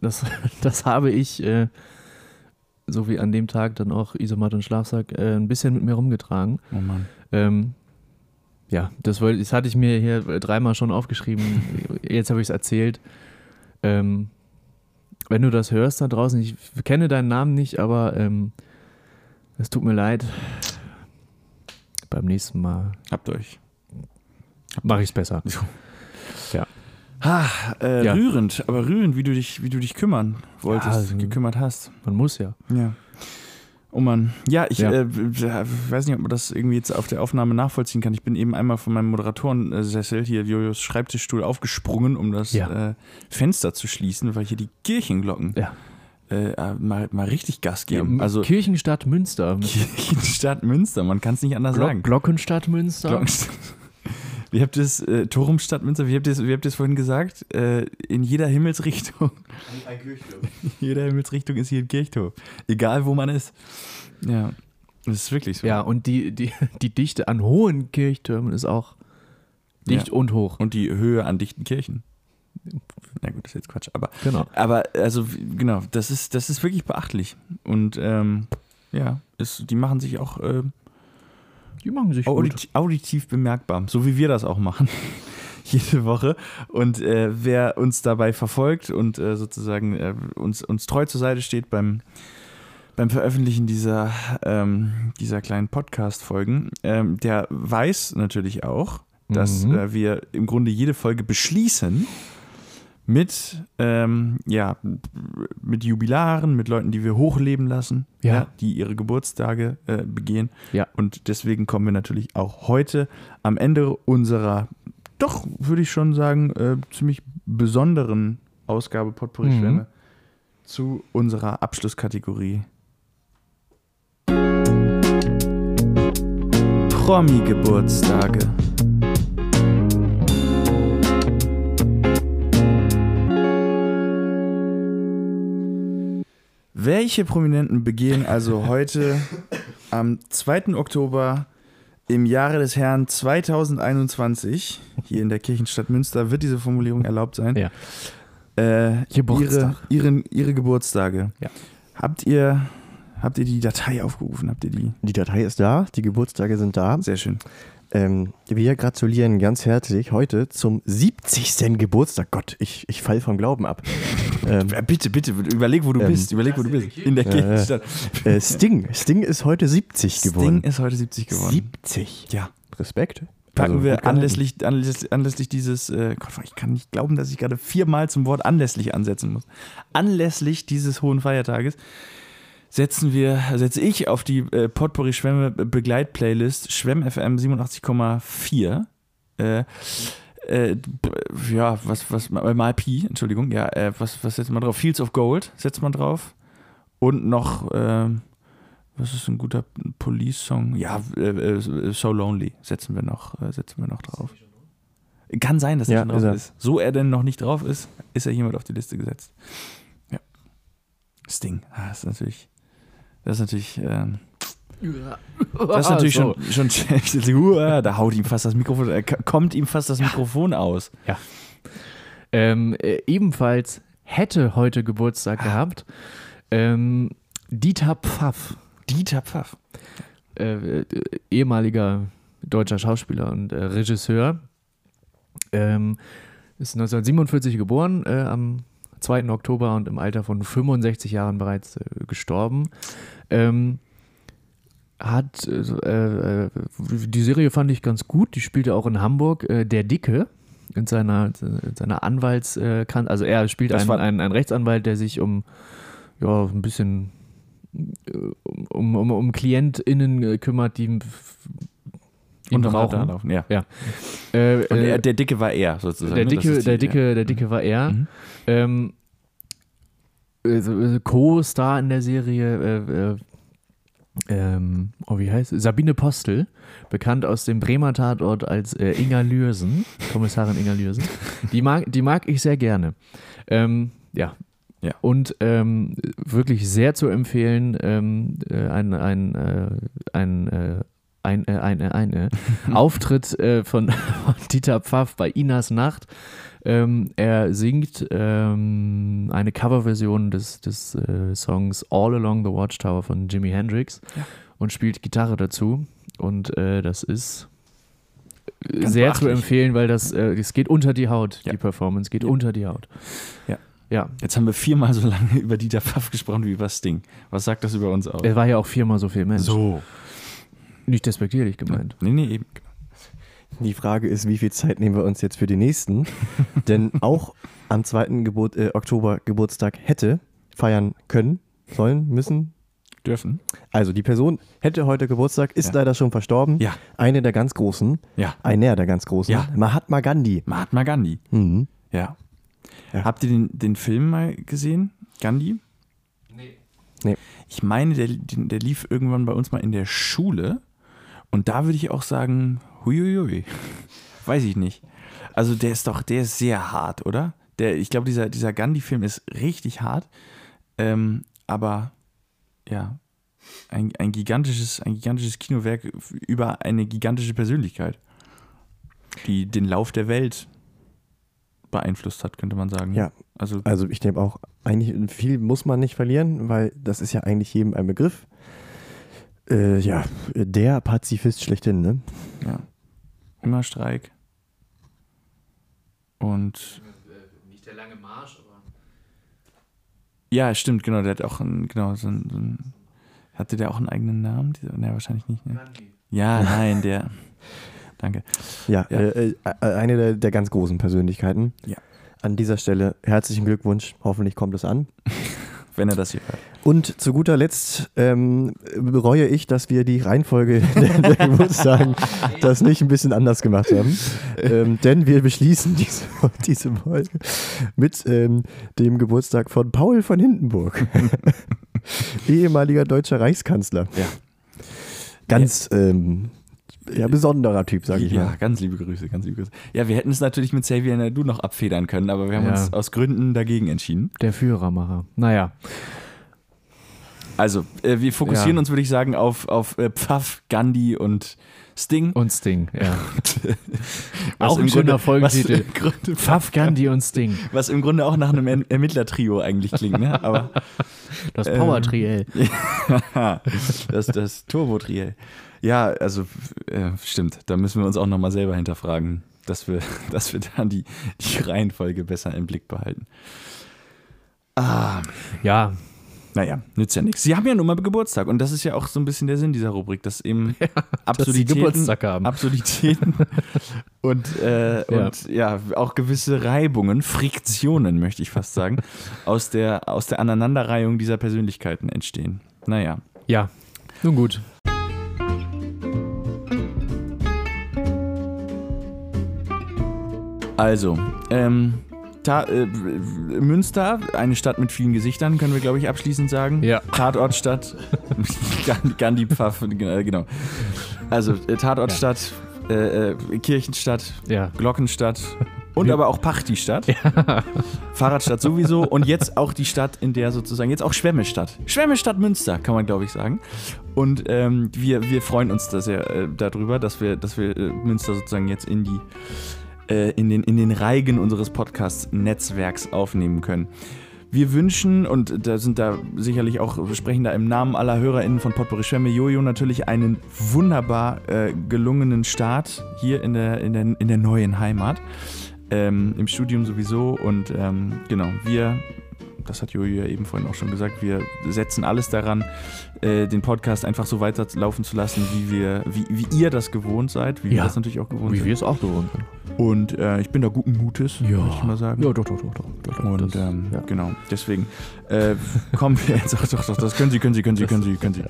das, das habe ich, äh, so wie an dem Tag dann auch Isomat und Schlafsack, äh, ein bisschen mit mir rumgetragen. Oh Mann. Ähm, ja, das, wollte, das hatte ich mir hier dreimal schon aufgeschrieben. Jetzt habe ich es erzählt. Ähm, wenn du das hörst da draußen, ich kenne deinen Namen nicht, aber ähm, es tut mir leid. Beim nächsten Mal Habt euch. mache ich es besser. Ah, äh, Ja. rührend, aber rührend, wie du dich, wie du dich kümmern wolltest, Ja, also- gekümmert hast. Man muss ja. Ja. Oh Mann. Ja, ich Ja. Äh, weiß nicht, ob man das irgendwie jetzt auf der Aufnahme nachvollziehen kann. Ich bin eben einmal von meinem Moderatorensessel hier, Jojos Schreibtischstuhl, aufgeschrieben, um das Ja. äh, Fenster zu schließen, weil hier die Kirchenglocken Ja. äh, mal, mal richtig Gas geben. also Kirchenstadt Münster. Kirchenstadt Münster, man kann es nicht anders Glo sagen. Glockenstadt Münster. Glockenstadt. Wie habt ihr es, äh, Torumstadt Münster, wie habt ihr es, wie habt ihr es vorhin gesagt? Äh, in jeder Himmelsrichtung. In jeder Himmelsrichtung ist hier ein Kirchturm. Egal wo man ist. Ja. Das ist wirklich so. Ja, und die, die, die Dichte an hohen Kirchtürmen ist auch dicht und hoch. Und die Höhe an dichten Kirchen. Na gut, das ist jetzt Quatsch. Aber, Genau. aber also, genau, das ist, das ist wirklich beachtlich. Und ähm, ja, ist, die machen sich auch äh, Die machen sich gut. audit auditiv bemerkbar, so wie wir das auch machen. Jede Woche. Und äh, wer uns dabei verfolgt und äh, sozusagen äh, uns, uns treu zur Seite steht beim, beim Veröffentlichen dieser, ähm, dieser kleinen Podcast-Folgen, ähm, der weiß natürlich auch, dass Mhm. äh, wir im Grunde jede Folge beschließen mit, ähm, ja, mit Jubilaren, mit Leuten, die wir hochleben lassen, Ja. die ihre Geburtstage äh, begehen. Ja. Und deswegen kommen wir natürlich auch heute am Ende unserer, doch würde ich schon sagen, äh, ziemlich besonderen Ausgabe Potpourri Mhm. Schwämme zu unserer Abschlusskategorie. Promi-Geburtstage. Welche Prominenten begehen also heute am 2. Oktober im Jahre des Herrn 2021, hier in der Kirchenstadt Münster, wird diese Formulierung erlaubt sein, Ja. äh, ihre, Geburtstag. ihren, ihre Geburtstage. Ja. Habt ihr, habt ihr die Datei aufgerufen? Habt ihr die? Die Datei ist da, die Geburtstage sind da. Sehr schön. Ähm, wir gratulieren ganz herzlich heute zum 70. Geburtstag. Gott, ich, ich fall vom Glauben ab. Ähm, Äh, Bitte, bitte, überleg, wo du Ähm, bist. Überleg, wo du bist. In der. Kirchenstadt. äh, Sting. Sting ist heute 70 Sting geworden. ist heute 70 geworden. 70. Ja. Respekt. packen Also, wir anlässlich, anlässlich, anlässlich dieses, äh, Gott, ich kann nicht glauben, dass ich gerade viermal zum Wort anlässlich ansetzen muss. Anlässlich dieses hohen Feiertages setzen wir, setze ich auf die äh, Potpourri Schwemme Begleitplaylist Schwemm FM 87,4. Äh, äh, ja, was, was, äh, mal Pi, Entschuldigung, ja, äh, was, was setzt man drauf? Fields of Gold setzt man drauf. Und noch, ähm, was ist ein guter Police-Song? Ja, äh, äh, So Lonely setzen wir noch, äh, setzen wir noch drauf. Kann sein, dass er Ja, schon drauf ist er. ist. So er denn noch nicht drauf ist, ist er jemand auf die Liste gesetzt. Ja. Sting. Ah, das ist natürlich, das ist natürlich, ähm, das ist natürlich so. schon, schon da haut ihm fast das Mikrofon, äh, kommt ihm fast das Mikrofon aus. Ähm, äh, ebenfalls hätte heute Geburtstag Ah. gehabt ähm, Dieter Pfaff, Dieter Pfaff. äh, äh, ehemaliger deutscher Schauspieler und äh, Regisseur. Ähm, ist 1947 geboren, äh, am 2. Oktober und im Alter von 65 Jahren bereits gestorben. Ähm, hat äh, äh, äh, die Serie fand ich ganz gut. Die spielte auch in Hamburg. Äh, der Dicke in seiner, in seiner Anwalts, äh, also er spielt einen, einen, einen Rechtsanwalt, der sich um ja ein bisschen um, um, um KlientInnen kümmert, die brauchen. Radar laufen, ja. Äh, Und äh, er, der Dicke war er sozusagen. der ne? Dicke, die- der Dicke, ja. der Dicke war er. Mhm. Ähm, also, Co-Star in der Serie, äh, ähm, oh, wie heißt es? Sabine Postel, bekannt aus dem Bremer Tatort als äh, Inga Lürsen, Kommissarin Inga Lürsen. Die mag, die mag ich sehr gerne. Ähm, ja. Ja. Und ähm, wirklich sehr zu empfehlen, ähm, äh, ein, ein, äh, ein, äh, ein, äh, ein, äh, ein äh, Auftritt äh, von, Dieter Pfaff bei Inas Nacht. Ähm, er singt ähm, eine Coverversion des, des äh, Songs All Along the Watchtower von Jimi Hendrix Ja. und spielt Gitarre dazu. Und äh, das ist Ganz sehr zu beachtlich. empfehlen, weil das es geht unter die Haut, Ja. die Performance geht Ja. unter die Haut. Ja. Ja. Jetzt haben wir viermal so lange über Dieter Pfaff gesprochen wie über Sting. Was sagt das über uns aus? Er war ja auch viermal so viel Mensch. so. Nicht despektierlich gemeint. Nee, nee, eben. Die Frage ist, wie viel Zeit nehmen wir uns jetzt für die nächsten? Denn auch am 2. Geburt, äh, Oktober Geburtstag hätte feiern können, sollen, müssen. Dürfen. Also die Person hätte heute Geburtstag, ist Ja. leider schon verstorben. Ja. Eine der ganz Großen, Ja. einer der ganz Großen, Ja. Mahatma Gandhi. Mahatma Gandhi. Mhm. Ja. Ja. Habt ihr den, den Film mal gesehen? Gandhi? Nee. Nee. Ich meine, der, der lief irgendwann bei uns mal in der Schule. Und da würde ich auch sagen, huiuiui. Weiß ich nicht. Also der ist doch, der ist sehr hart, oder? Der, ich glaube, dieser, dieser Gandhi-Film ist richtig hart. Ähm, aber ja, ein, ein, gigantisches, ein gigantisches Kinowerk über eine gigantische Persönlichkeit, die den Lauf der Welt beeinflusst hat, könnte man sagen. Ja. Also, Also ich denke auch, eigentlich viel muss man nicht verlieren, weil das ist ja eigentlich jedem ein Begriff. Äh, ja, der Pazifist schlechthin, ne? ja. Hungerstreik. Und Nicht der lange Marsch, aber. ja, stimmt, genau, der hat auch einen, genau, so ein, so ein hatte der auch einen eigenen Namen? Ne, wahrscheinlich nicht, ne? Ja, nein, der. Danke. Ja, Ja. Äh, äh, eine der, der ganz großen Persönlichkeiten. Ja. An dieser Stelle herzlichen Glückwunsch. Hoffentlich kommt es an. Wenn er das hier hört. Und zu guter Letzt ähm, bereue ich, dass wir die Reihenfolge der, der Geburtstagen das nicht ein bisschen anders gemacht haben. Ähm, denn wir beschließen diese, diese Folge mit ähm, dem Geburtstag von Paul von Hindenburg. Ehemaliger deutscher Reichskanzler. Ja. Ganz ähm, ja, besonderer Typ, sage ich ja, mal. ganz liebe Grüße, ganz liebe Grüße. Ja, wir hätten es natürlich mit Xavier Nadu noch abfedern können, aber wir haben Ja. uns aus Gründen dagegen entschieden. Der Führermacher. Naja. Also, äh, wir fokussieren Ja. uns, würde ich sagen, auf, auf äh, Pfaff, Gandhi und Sting. Und Sting, ja. Was auch im ein schöner Grunde- Folgentitel. Grunde, Pfaff, Gandhi und Sting. was im Grunde auch nach einem Er- Ermittlertrio eigentlich klingt, ne? Aber Das Ähm, Power-Triell. das, das Turbo-Triel. Ja, also äh, stimmt, da müssen wir uns auch nochmal selber hinterfragen, dass wir, dass wir dann die, die Reihenfolge besser im Blick behalten. Ah, Ja, Naja, nützt ja nichts. Sie haben ja nun mal Geburtstag und das ist ja auch so ein bisschen der Sinn dieser Rubrik, dass eben Dass sie Absurditäten, Geburtstag haben. Absurditäten und, äh, Ja. und ja, auch gewisse Reibungen, Friktionen, möchte ich fast sagen, aus der, aus der Aneinanderreihung dieser Persönlichkeiten entstehen. Naja. Ja, nun gut. Also, ähm, Ta äh, Münster, eine Stadt mit vielen Gesichtern, können wir, glaube ich, abschließend sagen. Ja. Tatortstadt, Gan- Gandhi-Pfaff, äh, genau. Also, äh, Tatortstadt, äh, äh, Kirchenstadt, Ja. Glockenstadt und aber auch Pachti-Stadt. Fahrradstadt sowieso und jetzt auch die Stadt, in der sozusagen, jetzt auch Schwemmestadt. Schwemmestadt Münster, kann man glaube ich sagen. Und ähm, wir, wir freuen uns da sehr äh, darüber, dass wir, dass wir äh, Münster sozusagen jetzt in die äh, in, den, in den Reigen unseres Podcast-Netzwerks aufnehmen können. Wir wünschen, und da sind da sicherlich auch, wir sprechen da im Namen aller HörerInnen von Potpourri Schwemme, Jojo natürlich einen wunderbar äh, gelungenen Start hier in der, in der, in der neuen Heimat. Ähm, Im Studium sowieso und ähm, genau, wir, das hat Jojo ja eben vorhin auch schon gesagt, wir setzen alles daran, äh, den Podcast einfach so weiterlaufen zu lassen, wie wir, wie, wie ihr das gewohnt seid, wie wir Ja. das natürlich auch gewohnt Wie sind. wir es auch gewohnt sind. Und äh, ich bin da guten Mutes, würde ich mal sagen. Ja, doch, doch, doch. doch, doch, doch. Und Das- ähm, ja. genau, deswegen äh, kommen wir jetzt, doch, doch, doch, das können Sie, können Sie, können Sie, können Sie, können Sie.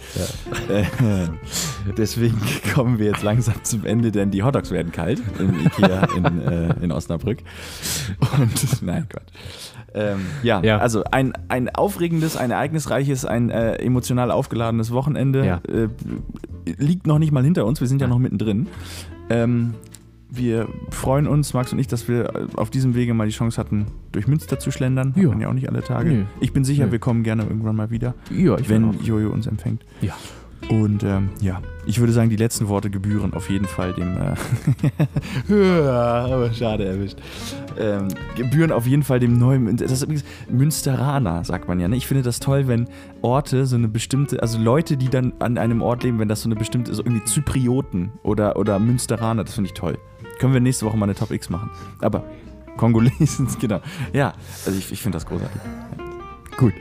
Äh, deswegen kommen wir jetzt langsam zum Ende, denn die Hotdogs werden kalt im Ikea in, äh, in Osnabrück. Und, nein, Gott. Ähm, ja, Ja. also ein, ein aufregendes, ein ereignisreiches, ein äh, emotional aufgeladenes Wochenende Ja. äh, liegt noch nicht mal hinter uns, wir sind ja noch mittendrin. Ähm, wir freuen uns, Max und ich, dass wir äh, auf diesem Wege mal die Chance hatten, durch Münster zu schlendern. Hat Ja. man ja auch nicht alle Tage. Nee. Ich bin sicher, Nee. wir kommen gerne irgendwann mal wieder, Ja, wenn. Jojo uns empfängt. Ja. Und ähm, ja, ich würde sagen, die letzten Worte gebühren auf jeden Fall dem. Äh aber schade erwischt. Ähm, gebühren auf jeden Fall dem neuen. Das ist übrigens Münsteraner, sagt man ja. Ne? Ich finde das toll, wenn Orte so eine bestimmte, also Leute, die dann an einem Ort leben, wenn das so eine bestimmte, so irgendwie Zyprioten oder, oder Münsteraner, das finde ich toll. Können wir nächste Woche mal eine Top X machen. Aber Kongolesen, genau. Ja, also ich, ich finde das großartig. Gut.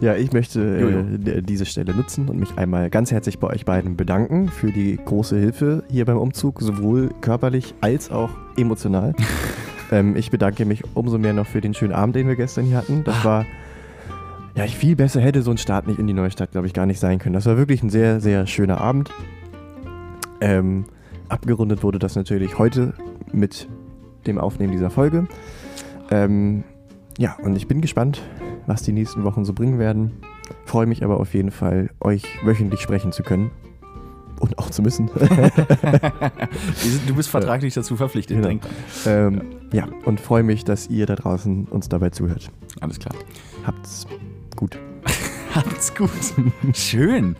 Ja, ich möchte äh, diese Stelle nutzen und mich einmal ganz herzlich bei euch beiden bedanken für die große Hilfe hier beim Umzug, sowohl körperlich als auch emotional. ähm, ich bedanke mich umso mehr noch für den schönen Abend, den wir gestern hier hatten. Das war, ja, ich viel besser hätte so ein Start nicht in die neue Stadt, glaube ich, gar nicht sein können. Das war wirklich ein sehr, sehr schöner Abend. Ähm, abgerundet wurde das natürlich heute mit dem Aufnehmen dieser Folge. Ähm, ja, und ich bin gespannt, was die nächsten Wochen so bringen werden. Freue mich aber auf jeden Fall, euch wöchentlich sprechen zu können. Und auch zu müssen. Du bist vertraglich dazu verpflichtet. Genau. Ähm, ja, und freue mich, dass ihr da draußen uns dabei zuhört. Alles klar. Habt's gut. Habt's gut. Schön.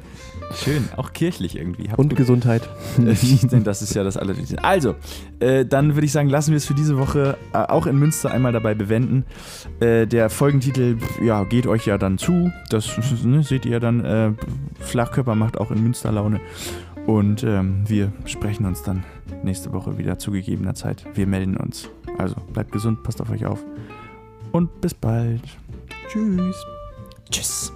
Schön. Auch kirchlich irgendwie. Habt's Und gut. Gesundheit. Das ist ja das Allerwichtigste. Also, äh, dann würde ich sagen, lassen wir es für diese Woche äh, auch in Münster einmal dabei bewenden. Äh, der Folgentitel, ja, geht euch ja dann zu. Das ne, seht ihr ja dann. Flachkörper macht auch in Münster Laune. Und ähm, wir sprechen uns dann nächste Woche wieder zu gegebener Zeit. Wir melden uns. Also, bleibt gesund, passt auf euch auf. Und bis bald. Tschüss. Tschüss.